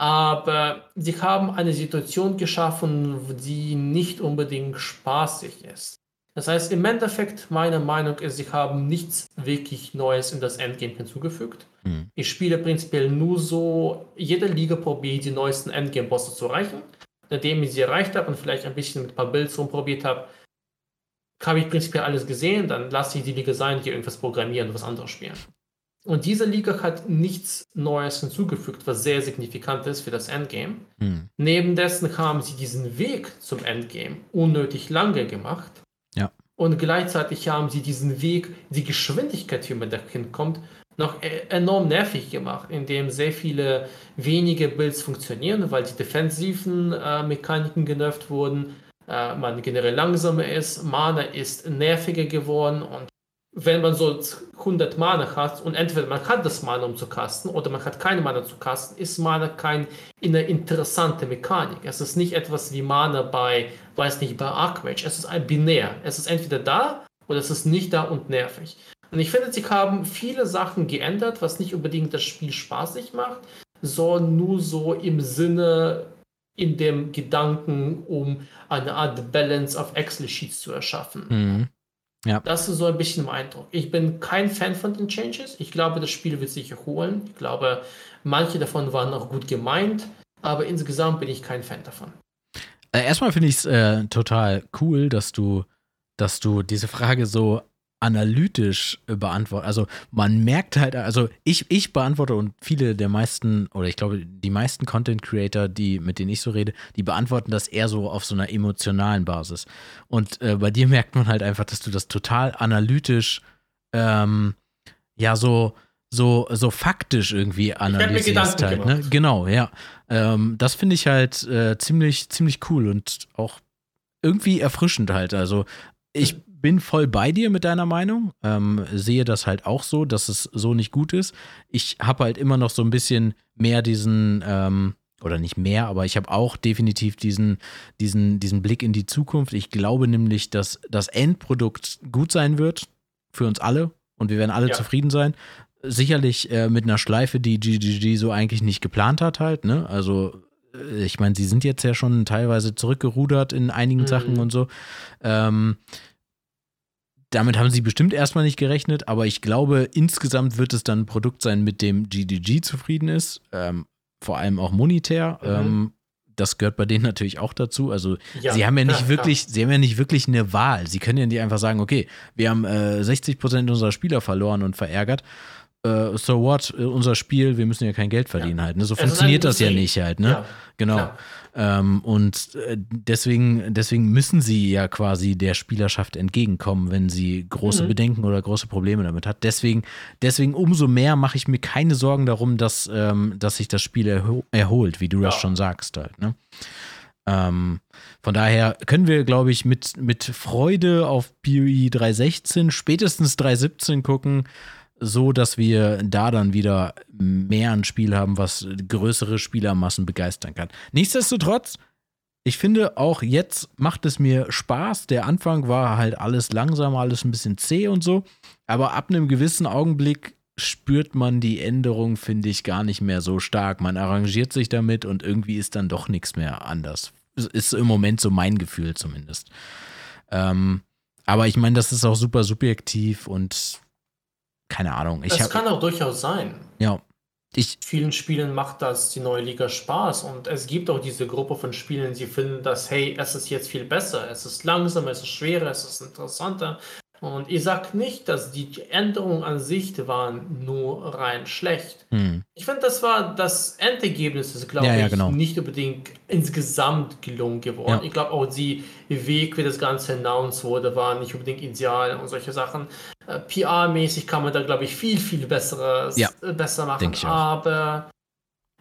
aber sie haben eine Situation geschaffen, die nicht unbedingt spaßig ist. Das heißt, im Endeffekt, meine Meinung ist, sie haben nichts wirklich Neues in das Endgame hinzugefügt. Mhm. Ich spiele prinzipiell nur so, jede Liga probiert die neuesten Endgame-Bosse zu erreichen. Nachdem ich sie erreicht habe und vielleicht ein bisschen mit ein paar Builds rumprobiert habe, habe ich prinzipiell alles gesehen, dann lasse ich die Liga sein, hier irgendwas programmieren und was anderes spielen. Und diese Liga hat nichts Neues hinzugefügt, was sehr signifikant ist für das Endgame. Hm. Neben dessen haben sie diesen Weg zum Endgame unnötig lange gemacht. Ja. Und gleichzeitig haben sie diesen Weg, die Geschwindigkeit, wie man da hinkommt, noch e-, enorm nervig gemacht, indem sehr viele wenige Builds funktionieren, weil die defensiven äh, Mechaniken genervt wurden, äh, man generell langsamer ist, Mana ist nerviger geworden und wenn man so 100 Mana hat und entweder man hat das Mana, um zu casten, oder man hat keine Mana zu casten, ist Mana kein, eine interessante Mechanik. Es ist nicht etwas wie Mana bei, weiß nicht, bei Archmage. Es ist ein Binär. Es ist entweder da oder es ist nicht da und nervig. Und ich finde, sie haben viele Sachen geändert, was nicht unbedingt das Spiel spaßig macht, sondern nur so im Sinne, in dem Gedanken, um eine Art Balance of Excel-Sheets zu erschaffen. Mhm. Ja. Das ist so ein bisschen mein Eindruck. Ich bin kein Fan von den Changes. Ich glaube, das Spiel wird sich erholen. Ich glaube, manche davon waren auch gut gemeint, aber insgesamt bin ich kein Fan davon. Äh, erstmal finde ich es äh, total cool, dass du, dass du diese Frage so analytisch äh, beantwortet. Also man merkt halt, also ich, ich beantworte und viele der meisten, oder ich glaube, die meisten Content Creator, die, mit denen ich so rede, die beantworten das eher so auf so einer emotionalen Basis. Und äh, bei dir merkt man halt einfach, dass du das total analytisch, ähm, ja, so, so, so faktisch irgendwie analysierst halt. Ne? Genau, ja. Ähm, das finde ich halt äh, ziemlich, ziemlich cool und auch irgendwie erfrischend halt. Also ich bin voll bei dir mit deiner Meinung. Ähm, sehe das halt auch so, dass es so nicht gut ist. Ich habe halt immer noch so ein bisschen mehr diesen, ähm, oder nicht mehr, aber ich habe auch definitiv diesen, diesen, diesen Blick in die Zukunft. Ich glaube nämlich, dass das Endprodukt gut sein wird für uns alle und wir werden alle ja. zufrieden sein. Sicherlich äh, mit einer Schleife, die GGG so eigentlich nicht geplant hat, halt, ne? Also äh, ich meine, sie sind jetzt ja schon teilweise zurückgerudert in einigen mhm. Sachen und so. Ähm, damit haben sie bestimmt erstmal nicht gerechnet, aber ich glaube, insgesamt wird es dann ein Produkt sein, mit dem GDG zufrieden ist. Ähm, vor allem auch monetär. Mhm. Ähm, das gehört bei denen natürlich auch dazu. Also ja, sie haben ja nicht ja, wirklich, ja. sie haben ja nicht wirklich eine Wahl. Sie können ja nicht einfach sagen, okay, wir haben äh, 60 Prozent unserer Spieler verloren und verärgert. Uh, so what, uh, unser Spiel, wir müssen ja kein Geld verdienen ja. halt. Ne? So es funktioniert das ja nicht halt, ne? Ja, genau. Ähm, und äh, deswegen, deswegen müssen sie ja quasi der Spielerschaft entgegenkommen, wenn sie große mhm. Bedenken oder große Probleme damit hat. Deswegen, deswegen umso mehr mache ich mir keine Sorgen darum, dass, ähm, dass sich das Spiel erho erholt, wie du das schon sagst halt, ne? Ähm, von daher können wir, glaube ich, mit, mit Freude auf PoE 316, spätestens 317 gucken so, dass wir da dann wieder mehr ein Spiel haben, was größere Spielermassen begeistern kann. Nichtsdestotrotz, ich finde auch jetzt macht es mir Spaß. Der Anfang war halt alles langsam, alles ein bisschen zäh und so. Aber ab einem gewissen Augenblick spürt man die Änderung, finde ich, gar nicht mehr so stark. Man arrangiert sich damit und irgendwie ist dann doch nichts mehr anders. Ist im Moment so mein Gefühl zumindest. Ähm, aber ich meine, das ist auch super subjektiv und keine Ahnung. Ich das hab, kann auch durchaus sein. Ja. Ich, Vielen Spielen macht das die neue Liga Spaß und es gibt auch diese Gruppe von Spielen, die finden, dass, hey, es ist jetzt viel besser, es ist langsamer, es ist schwerer, es ist interessanter, und ich sage nicht, dass die Änderungen an sich waren nur rein schlecht. Hm. Ich finde, das war das Endergebnis, ist, glaube ja, ja, genau. ich, nicht unbedingt insgesamt gelungen geworden. Ja. Ich glaube auch die Weg, wie das Ganze announced wurde, war nicht unbedingt ideal und solche Sachen. Äh, PR-mäßig kann man da, glaube ich, viel, viel besseres, besser machen. Aber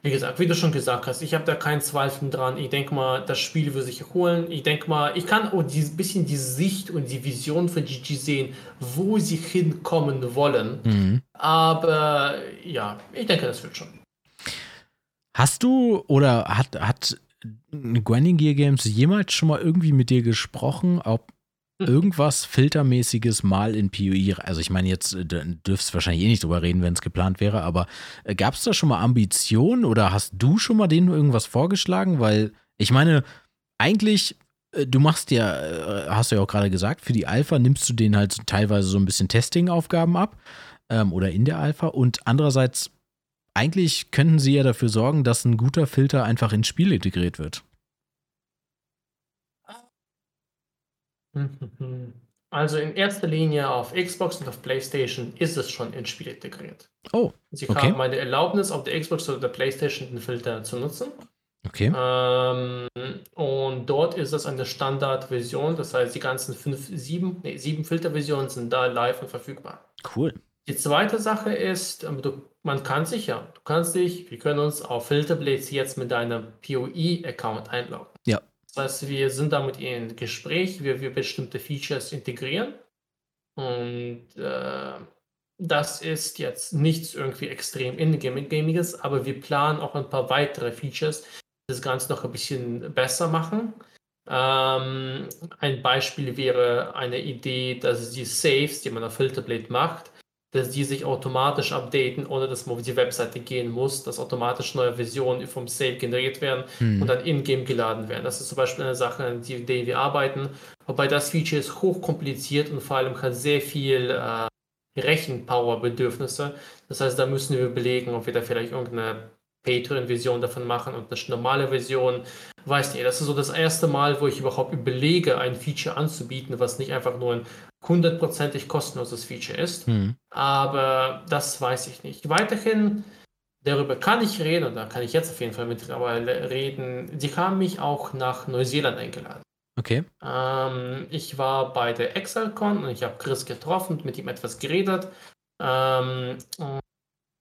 wie gesagt, wie du schon gesagt hast, ich habe da keinen Zweifel dran. Ich denke mal, das Spiel wird sich erholen. Ich denke mal, ich kann auch ein bisschen die Sicht und die Vision von GG sehen, wo sie hinkommen wollen. Mhm. Aber ja, ich denke, das wird schon. Hast du oder hat, hat Grinding Gear Games jemals schon mal irgendwie mit dir gesprochen, ob irgendwas Filtermäßiges mal in PoE, also ich meine, jetzt äh, dürfst du wahrscheinlich eh nicht drüber reden, wenn es geplant wäre, aber äh, gab es da schon mal Ambitionen oder hast du schon mal denen irgendwas vorgeschlagen? Weil ich meine, eigentlich, äh, du machst ja, hast du ja auch gerade gesagt, für die Alpha nimmst du denen halt teilweise so ein bisschen Testing-Aufgaben ab ähm, oder in der Alpha und andererseits, eigentlich könnten sie ja dafür sorgen, dass ein guter Filter einfach ins Spiel integriert wird. Also in erster Linie auf Xbox und auf PlayStation ist es schon ins Spiel integriert. Oh. Sie okay. haben eine Erlaubnis, auf der Xbox oder der PlayStation den Filter zu nutzen. Okay. Ähm, und dort ist das eine Standardversion, das heißt, die ganzen fünf, sieben, nee, sieben Filterversionen sind da live und verfügbar. Cool. Die zweite Sache ist, ähm, du, man kann sich ja, du kannst dich, wir können uns auf Filterblades jetzt mit deinem PoE-Account einloggen. Ja. Das heißt, wir sind damit in Gespräch, wie wir bestimmte Features integrieren. Und äh, das ist jetzt nichts irgendwie extrem Ingame-Gamiges, aber wir planen auch ein paar weitere Features, die das Ganze noch ein bisschen besser machen. Ähm, ein Beispiel wäre eine Idee, dass die Saves, die man auf Filterblade macht, dass die sich automatisch updaten, ohne dass man auf die Webseite gehen muss, dass automatisch neue Versionen vom Save generiert werden hm. und dann in-game geladen werden. Das ist zum Beispiel eine Sache, an der wir arbeiten. Wobei das Feature ist hochkompliziert und vor allem hat sehr viel äh, Rechenpower-Bedürfnisse. Das heißt, da müssen wir belegen, ob wir da vielleicht irgendeine Patreon-Version davon machen und eine normale Version. Weißt du, das ist so das erste Mal, wo ich überhaupt überlege, ein Feature anzubieten, was nicht einfach nur ein hundertprozentig kostenloses Feature ist. Mhm. Aber das weiß ich nicht. Weiterhin, darüber kann ich reden, und da kann ich jetzt auf jeden Fall mittlerweile reden. Sie haben mich auch nach Neuseeland eingeladen. Okay. Ähm, ich war bei der ExcelCon und ich habe Chris getroffen, mit ihm etwas geredet. Ähm,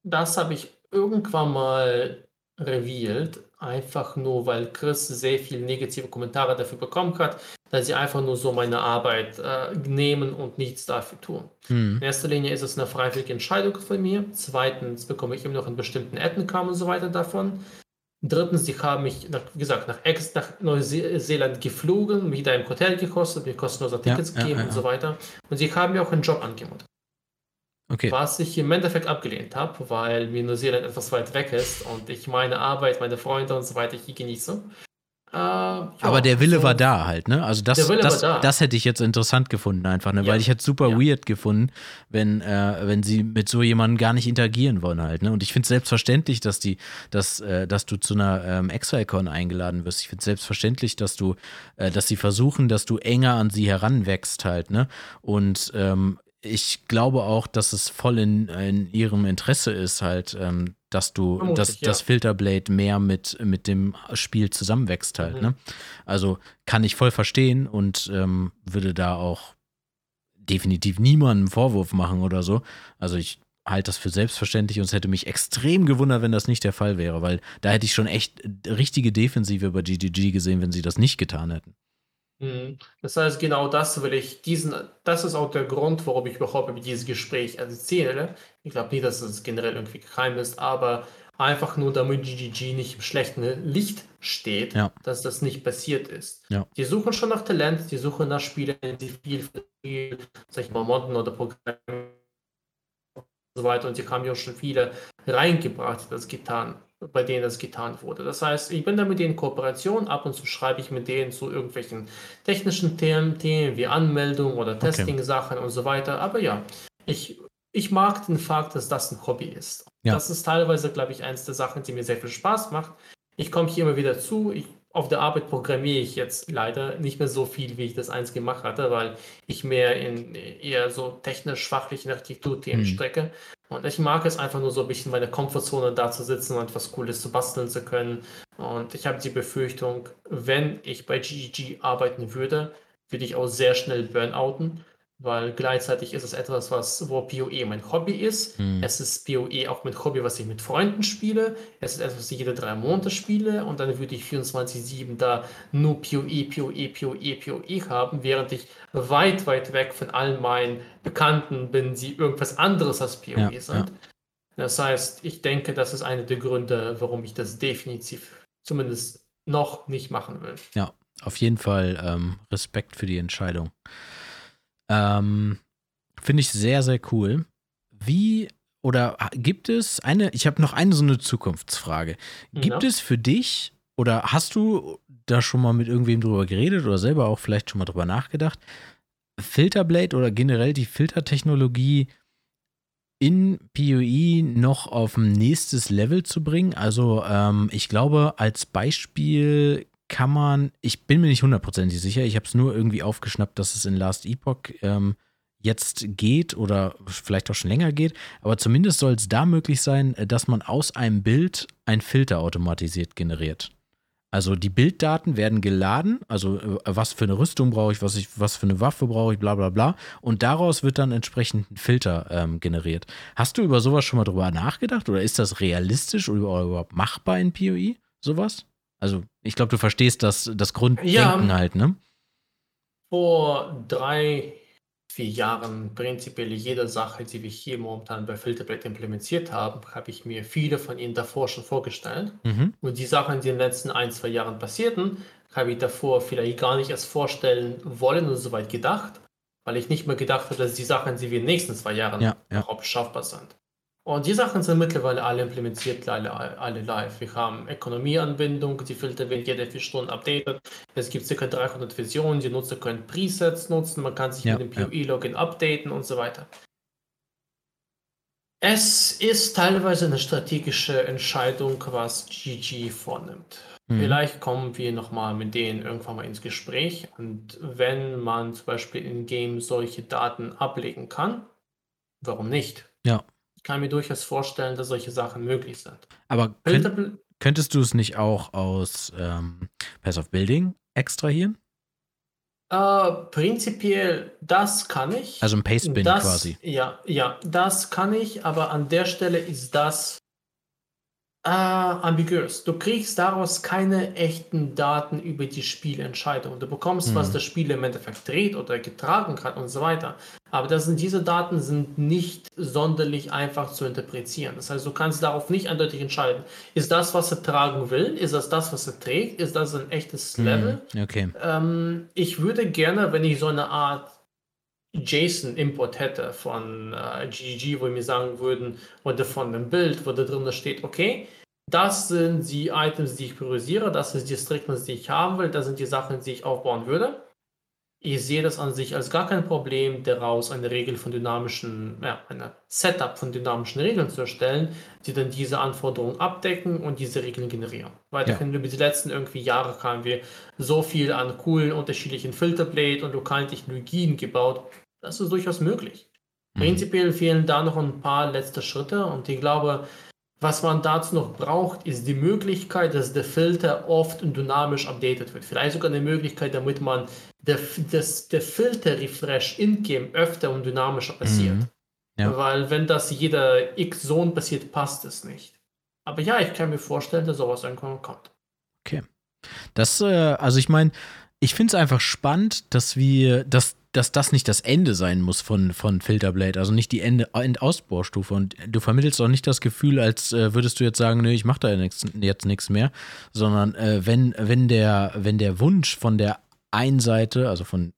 das habe ich irgendwann mal revealed, einfach nur, weil Chris sehr viele negative Kommentare dafür bekommen hat, dass sie einfach nur so meine Arbeit äh, nehmen und nichts dafür tun. Mhm. In erster Linie ist es eine freiwillige Entscheidung von mir. Zweitens bekomme ich immer noch einen bestimmten Admin-Kram und so weiter davon. Drittens, die haben mich, nach, wie gesagt, nach, Ex, nach Neuseeland geflogen, mich da im Hotel gekostet, mir kostenlose Tickets ja, gegeben ja, ja, und so weiter. Und sie haben mir auch einen Job angeboten. Okay. Was ich im Endeffekt abgelehnt habe, weil mir Neuseeland etwas weit weg ist und ich meine Arbeit, meine Freunde und so weiter hier genieße. Äh, ja, Aber der Wille so, war da halt, ne? Also das, das, da. das hätte ich jetzt interessant gefunden einfach, ne? Ja. Weil ich hätte super ja. weird gefunden, wenn, äh, wenn sie mit so jemandem gar nicht interagieren wollen halt, ne? Und ich finde es selbstverständlich, dass die, dass, äh, dass du zu einer ähm, Extra-Con eingeladen wirst. Ich finde es selbstverständlich, dass du, äh, dass sie versuchen, dass du enger an sie heranwächst halt, ne? Und ähm, ich glaube auch, dass es voll in, in ihrem Interesse ist, halt, ähm, dass du, Vermutlich, dass ja. das Filterblade mehr mit, mit dem Spiel zusammenwächst halt. Mhm. Ne? Also kann ich voll verstehen und ähm, würde da auch definitiv niemandem Vorwurf machen oder so. Also ich halte das für selbstverständlich und es hätte mich extrem gewundert, wenn das nicht der Fall wäre, weil da hätte ich schon echt richtige Defensive bei GGG gesehen, wenn sie das nicht getan hätten. Mhm. Das heißt, genau das will ich, diesen, das ist auch der Grund, warum ich überhaupt über dieses Gespräch erzähle. Ich glaube nicht, dass es generell irgendwie geheim ist, aber einfach nur, damit GGG nicht im schlechten Licht steht, ja. dass das nicht passiert ist. Ja. Die suchen schon nach Talent, die suchen nach Spielern, die viel, viel sag ich mal, Modden oder Programme und so weiter und sie haben ja schon viele reingebracht, die das getan bei denen das getan wurde. Das heißt, ich bin da mit denen in Kooperation, ab und zu schreibe ich mit denen zu irgendwelchen technischen Themen, Themen wie Anmeldung oder Testing-Sachen okay. und so weiter. Aber ja, ich, ich mag den Fakt, dass das ein Hobby ist. Ja. Das ist teilweise, glaube ich, eines der Sachen, die mir sehr viel Spaß macht. Ich komme hier immer wieder zu. Ich, auf der Arbeit programmiere ich jetzt leider nicht mehr so viel, wie ich das eins gemacht hatte, weil ich mehr in eher so technisch-fachlichen Architekturthemen hm. strecke. Und ich mag es einfach nur so ein bisschen meine Komfortzone da zu sitzen und etwas Cooles zu basteln zu können. Und ich habe die Befürchtung, wenn ich bei GGG arbeiten würde, würde ich auch sehr schnell burnouten weil gleichzeitig ist es etwas, was, wo PoE mein Hobby ist. Hm. Es ist PoE auch mein Hobby, was ich mit Freunden spiele. Es ist etwas, was ich jede drei Monate spiele und dann würde ich 24-7 da nur PoE, PoE, PoE, PoE haben, während ich weit, weit weg von all meinen Bekannten bin, die irgendwas anderes als PoE ja, sind. Ja. Das heißt, ich denke, das ist einer der Gründe, warum ich das definitiv zumindest noch nicht machen will. Ja, auf jeden Fall ähm, Respekt für die Entscheidung. Ähm, Finde ich sehr, sehr cool. Wie oder gibt es eine, ich habe noch eine so eine Zukunftsfrage. Gibt ja. es für dich oder hast du da schon mal mit irgendwem drüber geredet oder selber auch vielleicht schon mal drüber nachgedacht, Filterblade oder generell die Filtertechnologie in PoE noch auf ein nächstes Level zu bringen? Also ähm, ich glaube, als Beispiel kann man, ich bin mir nicht hundertprozentig sicher, ich habe es nur irgendwie aufgeschnappt, dass es in Last Epoch ähm, jetzt geht oder vielleicht auch schon länger geht, aber zumindest soll es da möglich sein, äh, dass man aus einem Bild ein Filter automatisiert generiert. Also die Bilddaten werden geladen, also äh, was für eine Rüstung brauche ich, was, ich, was für eine Waffe brauche ich, bla bla bla. Und daraus wird dann entsprechend ein Filter ähm, generiert. Hast du über sowas schon mal drüber nachgedacht oder ist das realistisch oder überhaupt machbar in PoE, sowas? Also, ich glaube, du verstehst das, das Grunddenken ja, halt, ne? Vor drei, vier Jahren prinzipiell jede Sache, die wir hier momentan bei Filterblade implementiert haben, habe ich mir viele von ihnen davor schon vorgestellt. Mhm. Und die Sachen, die in den letzten ein, zwei Jahren passierten, habe ich davor vielleicht gar nicht erst vorstellen wollen und soweit gedacht, weil ich nicht mehr gedacht habe, dass die Sachen, die wir in den nächsten zwei Jahren ja, ja. überhaupt schaffbar sind. Und die Sachen sind mittlerweile alle implementiert, alle, alle live. Wir haben Ökonomieanbindung, die Filter werden jede vier Stunden updated. Es gibt ca. 300 Versionen, die Nutzer können Presets nutzen, man kann sich ja, mit dem PoE-Login updaten und so weiter. Es ist teilweise eine strategische Entscheidung, was GG vornimmt. Mhm. Vielleicht kommen wir nochmal mit denen irgendwann mal ins Gespräch. Und wenn man zum Beispiel in Game solche Daten ablegen kann, warum nicht? Ja. Ich kann mir durchaus vorstellen, dass solche Sachen möglich sind. Aber könnt, könntest du es nicht auch aus ähm, Pass of Building extrahieren? Äh, prinzipiell, das kann ich. Also ein Paste-Bin quasi. Ja, ja, das kann ich, aber an der Stelle ist das äh, ambiguös. Du kriegst daraus keine echten Daten über die Spielentscheidung. Du bekommst, mhm. was das Spiel im Endeffekt dreht oder getragen hat und so weiter. Aber das sind, diese Daten sind nicht sonderlich einfach zu interpretieren. Das heißt, du kannst darauf nicht eindeutig entscheiden. Ist das, was er tragen will? Ist das das, was er trägt? Ist das ein echtes mhm. Level? Okay. Ähm, ich würde gerne, wenn ich so eine Art JSON-Import hätte von äh, GGG, wo wir mir sagen würden, oder von einem Bild, wo da drin steht, okay, das sind die Items, die ich priorisiere, das sind die Strictness, die ich haben will, das sind die Sachen, die ich aufbauen würde. Ich sehe das an sich als gar kein Problem, daraus eine Regel von dynamischen, ja, eine Setup von dynamischen Regeln zu erstellen, die dann diese Anforderungen abdecken und diese Regeln generieren. Weiterhin ja. über die letzten irgendwie Jahre haben wir so viel an coolen unterschiedlichen Filterblade und lokalen Technologien gebaut. Das ist durchaus möglich. Mhm. Prinzipiell fehlen da noch ein paar letzte Schritte und ich glaube, was man dazu noch braucht, ist die Möglichkeit, dass der Filter oft und dynamisch updated wird. Vielleicht sogar eine Möglichkeit, damit man der, das, der Filter-Refresh in-game öfter und dynamischer passiert. Mhm. Ja. Weil wenn das jeder X-Zone passiert, passt es nicht. Aber ja, ich kann mir vorstellen, dass sowas irgendwann kommt. Okay. Das, äh, also ich meine, ich finde es einfach spannend, dass wir, dass dass das nicht das Ende sein muss von, von Filterblade, also nicht die Ende, Endausbaustufe. Und du vermittelst auch nicht das Gefühl, als äh, würdest du jetzt sagen, nö, ich mache da nix, jetzt nichts mehr, sondern äh, wenn, wenn, der, wenn der Wunsch von der einen Seite, also von,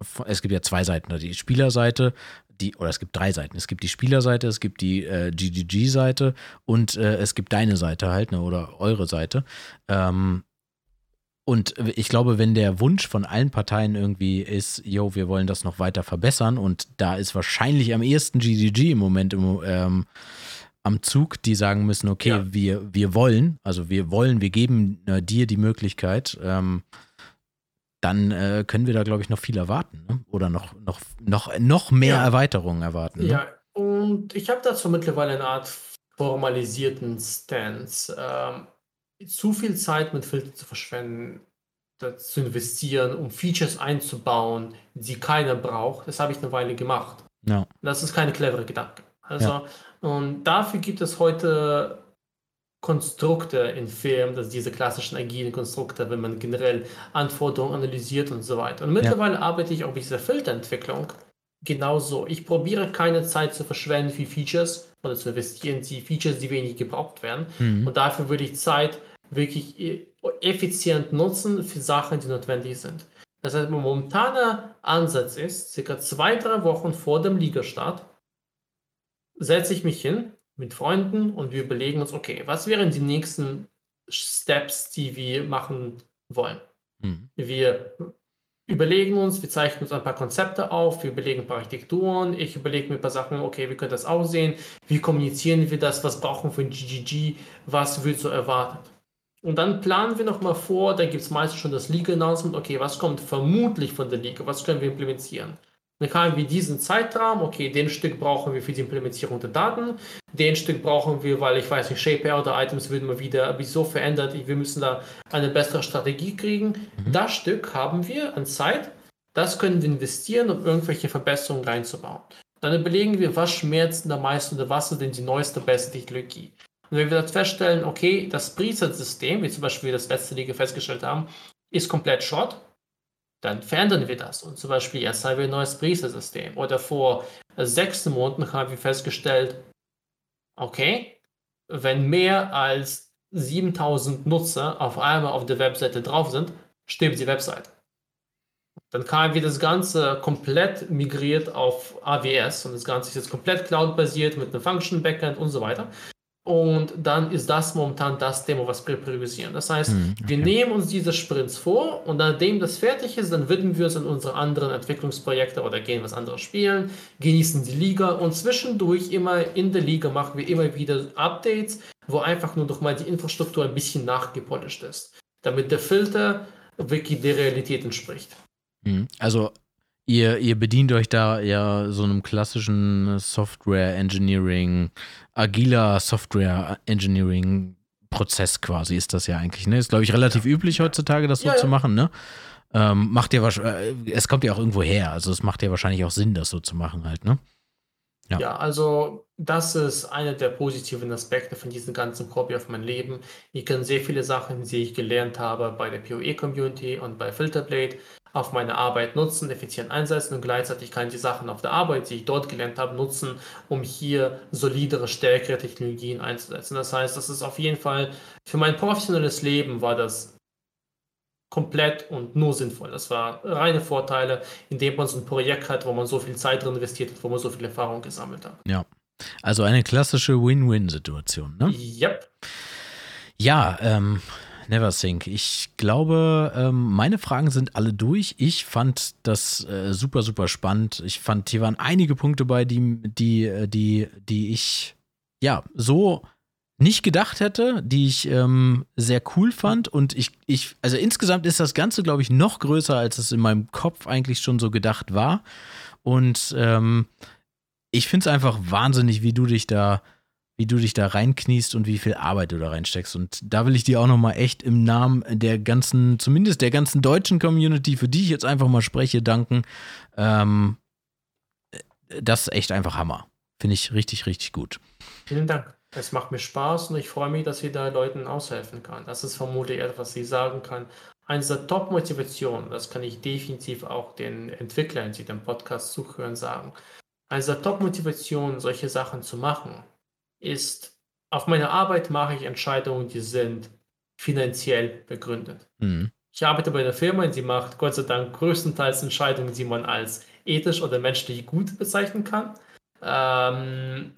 von es gibt ja zwei Seiten, die Spielerseite, die, oder es gibt drei Seiten. Es gibt die Spielerseite, es gibt die äh, GGG-Seite und äh, es gibt deine Seite halt, ne, oder eure Seite. Ähm, und ich glaube, wenn der Wunsch von allen Parteien irgendwie ist, yo, wir wollen das noch weiter verbessern und da ist wahrscheinlich am ehesten GGG im Moment im, ähm, am Zug, die sagen müssen, okay, ja. wir, wir wollen, also wir wollen, wir geben äh, dir die Möglichkeit, ähm, dann äh, können wir da, glaube ich, noch viel erwarten ne? oder noch, noch, noch, noch mehr ja. Erweiterungen erwarten. Ne? Ja, und ich habe dazu mittlerweile eine Art formalisierten Stance. Ähm, zu viel Zeit mit Filtern zu verschwenden, zu investieren, um Features einzubauen, die keiner braucht, das habe ich eine Weile gemacht. No. Das ist keine clevere Gedanke. Also, ja. und dafür gibt es heute Konstrukte in Firmen, dass diese klassischen agilen Konstrukte, wenn man generell Anforderungen analysiert und so weiter. Und mittlerweile ja. arbeite ich auch mit dieser Filterentwicklung genauso. Ich probiere keine Zeit zu verschwenden für Features oder zu investieren in die Features, die wenig gebraucht werden. Mhm. Und dafür würde ich Zeit wirklich e, effizient nutzen für Sachen, die notwendig sind. Das heißt, mein momentaner Ansatz ist, circa zwei, drei Wochen vor dem Ligastart setze ich mich hin mit Freunden und wir überlegen uns, okay, was wären die nächsten Steps, die wir machen wollen? Mhm. Wir überlegen uns, wir zeichnen uns ein paar Konzepte auf, wir überlegen ein paar Architekturen, ich überlege mir ein paar Sachen, okay, wie könnte das aussehen, wie kommunizieren wir das, was brauchen wir von GGG, was wird so erwartet. Und dann planen wir nochmal vor, da gibt es meistens schon das League-Announcement, okay, was kommt vermutlich von der Liga, was können wir implementieren. Dann haben wir diesen Zeitrahmen, okay, den Stück brauchen wir für die Implementierung der Daten, den Stück brauchen wir, weil ich weiß nicht, Shape oder Items würden wir wieder so verändert, wir müssen da eine bessere Strategie kriegen. Mhm. Das Stück haben wir an Zeit, das können wir investieren, um irgendwelche Verbesserungen reinzubauen. Dann überlegen wir, was schmerzt am meisten oder was ist denn die neueste, beste Technologie. Und wenn wir dann feststellen, okay, das Preset-System, wie zum Beispiel wir das letzte Liga festgestellt haben, ist komplett short, dann verändern wir das. Und zum Beispiel jetzt haben wir ein neues Priestersystem. Oder vor sechs Monaten haben wir festgestellt, okay, wenn mehr als 7000 Nutzer auf einmal auf der Webseite drauf sind, stirbt die Webseite. Dann haben wir das Ganze komplett migriert auf AWS und das Ganze ist jetzt komplett cloud-basiert mit einem Function Backend und so weiter. Und dann ist das momentan das Thema, was wir priorisieren. Das heißt, hm, okay. wir nehmen uns diese Sprints vor und nachdem das fertig ist, dann widmen wir uns an unsere anderen Entwicklungsprojekte oder gehen was anderes spielen, genießen die Liga und zwischendurch immer in der Liga machen wir immer wieder Updates, wo einfach nur noch mal die Infrastruktur ein bisschen nachgepolished ist, damit der Filter wirklich der Realität entspricht. Hm, also Ihr, ihr bedient euch da ja so einem klassischen Software Engineering, agiler Software Engineering Prozess quasi ist das ja eigentlich. Ne? Ist, glaube ich, relativ ja. üblich heutzutage, das so ja, zu machen. Ne? Ähm, macht ja wahrscheinlich, äh, es kommt ja auch irgendwo her. Also es macht ja wahrscheinlich auch Sinn, das so zu machen halt, ne? Ja. ja, also das ist einer der positiven Aspekte von diesem ganzen Hobby auf mein Leben. Ich kann sehr viele Sachen, die ich gelernt habe bei der PoE-Community und bei Filterblade, auf meine Arbeit nutzen, effizient einsetzen und gleichzeitig kann ich die Sachen auf der Arbeit, die ich dort gelernt habe, nutzen, um hier solidere, stärkere Technologien einzusetzen. Das heißt, das ist auf jeden Fall für mein professionelles Leben war das komplett und nur sinnvoll. Das war reine Vorteile, indem man so ein Projekt hat, wo man so viel Zeit drin investiert hat, wo man so viel Erfahrung gesammelt hat. Ja. Also eine klassische Win-Win-Situation, ne? Yep. Ja, ähm, Never Think. Ich glaube, ähm, meine Fragen sind alle durch. Ich fand das äh, super, super spannend. Ich fand, hier waren einige Punkte bei, die, die, äh, die, die ich ja so nicht gedacht hätte, die ich ähm, sehr cool fand. Und ich, ich, also insgesamt ist das Ganze, glaube ich, noch größer, als es in meinem Kopf eigentlich schon so gedacht war. Und ähm, ich finde es einfach wahnsinnig, wie du dich da wie du dich da reinkniest und wie viel Arbeit du da reinsteckst. Und da will ich dir auch nochmal echt im Namen der ganzen, zumindest der ganzen deutschen Community, für die ich jetzt einfach mal spreche, danken. Ähm, das ist echt einfach Hammer. Finde ich richtig, richtig gut. Vielen Dank. Es macht mir Spaß und ich freue mich, dass ich da Leuten aushelfen kann. Das ist vermutlich etwas, was ich sagen kann. Eines der Top-Motivationen, das kann ich definitiv auch den Entwicklern, die dem Podcast zuhören, sagen. Eines der Top-Motivationen, solche Sachen zu machen, ist, auf meiner Arbeit mache ich Entscheidungen, die sind finanziell begründet. Mhm. Ich arbeite bei einer Firma, die macht Gott sei Dank größtenteils Entscheidungen, die man als ethisch oder menschlich gut bezeichnen kann. Ähm,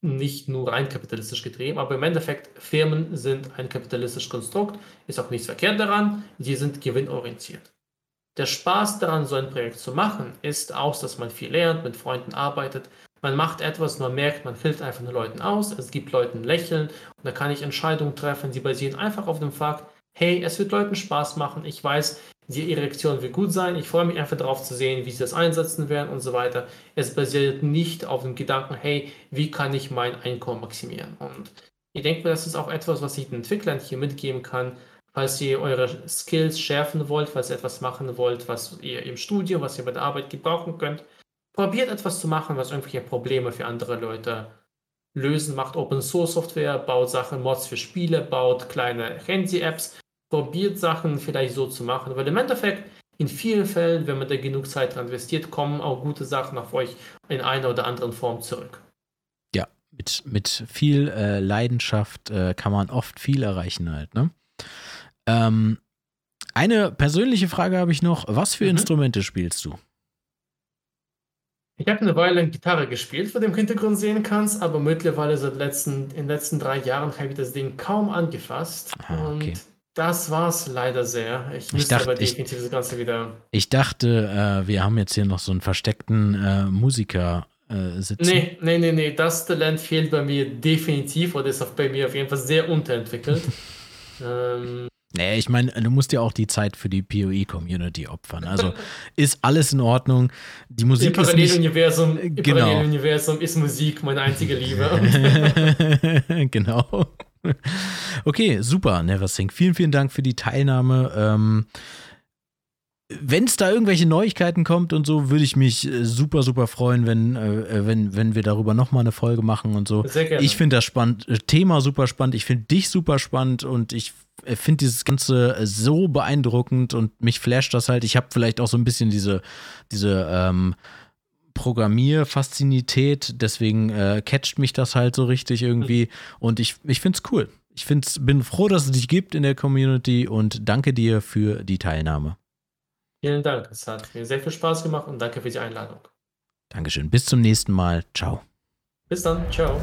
nicht nur rein kapitalistisch getrieben, aber im Endeffekt, Firmen sind ein kapitalistisches Konstrukt, ist auch nichts verkehrt daran, die sind gewinnorientiert. Der Spaß daran, so ein Projekt zu machen, ist auch, dass man viel lernt, mit Freunden arbeitet, man macht etwas, man merkt, man hilft einfach nur Leuten aus, es gibt Leuten Lächeln und da kann ich Entscheidungen treffen, die basieren einfach auf dem Fakt, hey, es wird Leuten Spaß machen, ich weiß, die Erektion wird gut sein, ich freue mich einfach darauf zu sehen, wie sie das einsetzen werden und so weiter. Es basiert nicht auf dem Gedanken, hey, wie kann ich mein Einkommen maximieren? Und ich denke, das ist auch etwas, was ich den Entwicklern hier mitgeben kann, falls ihr eure Skills schärfen wollt, falls ihr etwas machen wollt, was ihr im Studium, was ihr bei der Arbeit gebrauchen könnt, probiert etwas zu machen, was irgendwelche Probleme für andere Leute lösen, macht Open Source Software, baut Sachen, Mods für Spiele, baut kleine Handy-Apps, probiert Sachen vielleicht so zu machen, weil im Endeffekt in vielen Fällen, wenn man da genug Zeit dran investiert, kommen auch gute Sachen auf euch in einer oder anderen Form zurück. Ja, mit, mit viel äh, Leidenschaft äh, kann man oft viel erreichen halt, ne? Ähm, eine persönliche Frage habe ich noch. Was für mhm. Instrumente spielst du? Ich habe eine Weile Gitarre gespielt, wo du im Hintergrund sehen kannst, aber mittlerweile seit letzten, in den letzten drei Jahren habe ich das Ding kaum angefasst. Ah, okay. Und das war es leider sehr. Ich müsste dachte, aber definitiv ich, das Ganze wieder. Ich dachte, äh, wir haben jetzt hier noch so einen versteckten äh, Musiker äh, sitzen. Nee, nee, nee, nee. Das Talent fehlt bei mir definitiv oder ist auch bei mir auf jeden Fall sehr unterentwickelt. ähm, Nee, ich meine, du musst ja auch die Zeit für die PoE-Community opfern. Also ist alles in Ordnung. Die Musik Im Paralleluniversum, ist nicht, im genau. Paralleluniversum ist Musik meine einzige Liebe. genau. Okay, super, Neversink. Vielen, vielen Dank für die Teilnahme. Ähm, wenn es da irgendwelche Neuigkeiten kommt und so, würde ich mich äh, super, super freuen, wenn, äh, wenn, wenn wir darüber nochmal eine Folge machen und so. Sehr gerne. Ich finde das spannend, äh, Thema super spannend, ich finde dich super spannend und ich finde dieses Ganze so beeindruckend und mich flasht das halt. Ich habe vielleicht auch so ein bisschen diese, diese ähm, Programmierfaszinität, deswegen äh, catcht mich das halt so richtig irgendwie. Und ich, ich finde es cool. Ich find's, bin froh, dass es dich gibt in der Community und danke dir für die Teilnahme. Vielen Dank. Es hat mir sehr viel Spaß gemacht und danke für die Einladung. Dankeschön. Bis zum nächsten Mal. Ciao. Bis dann. Ciao.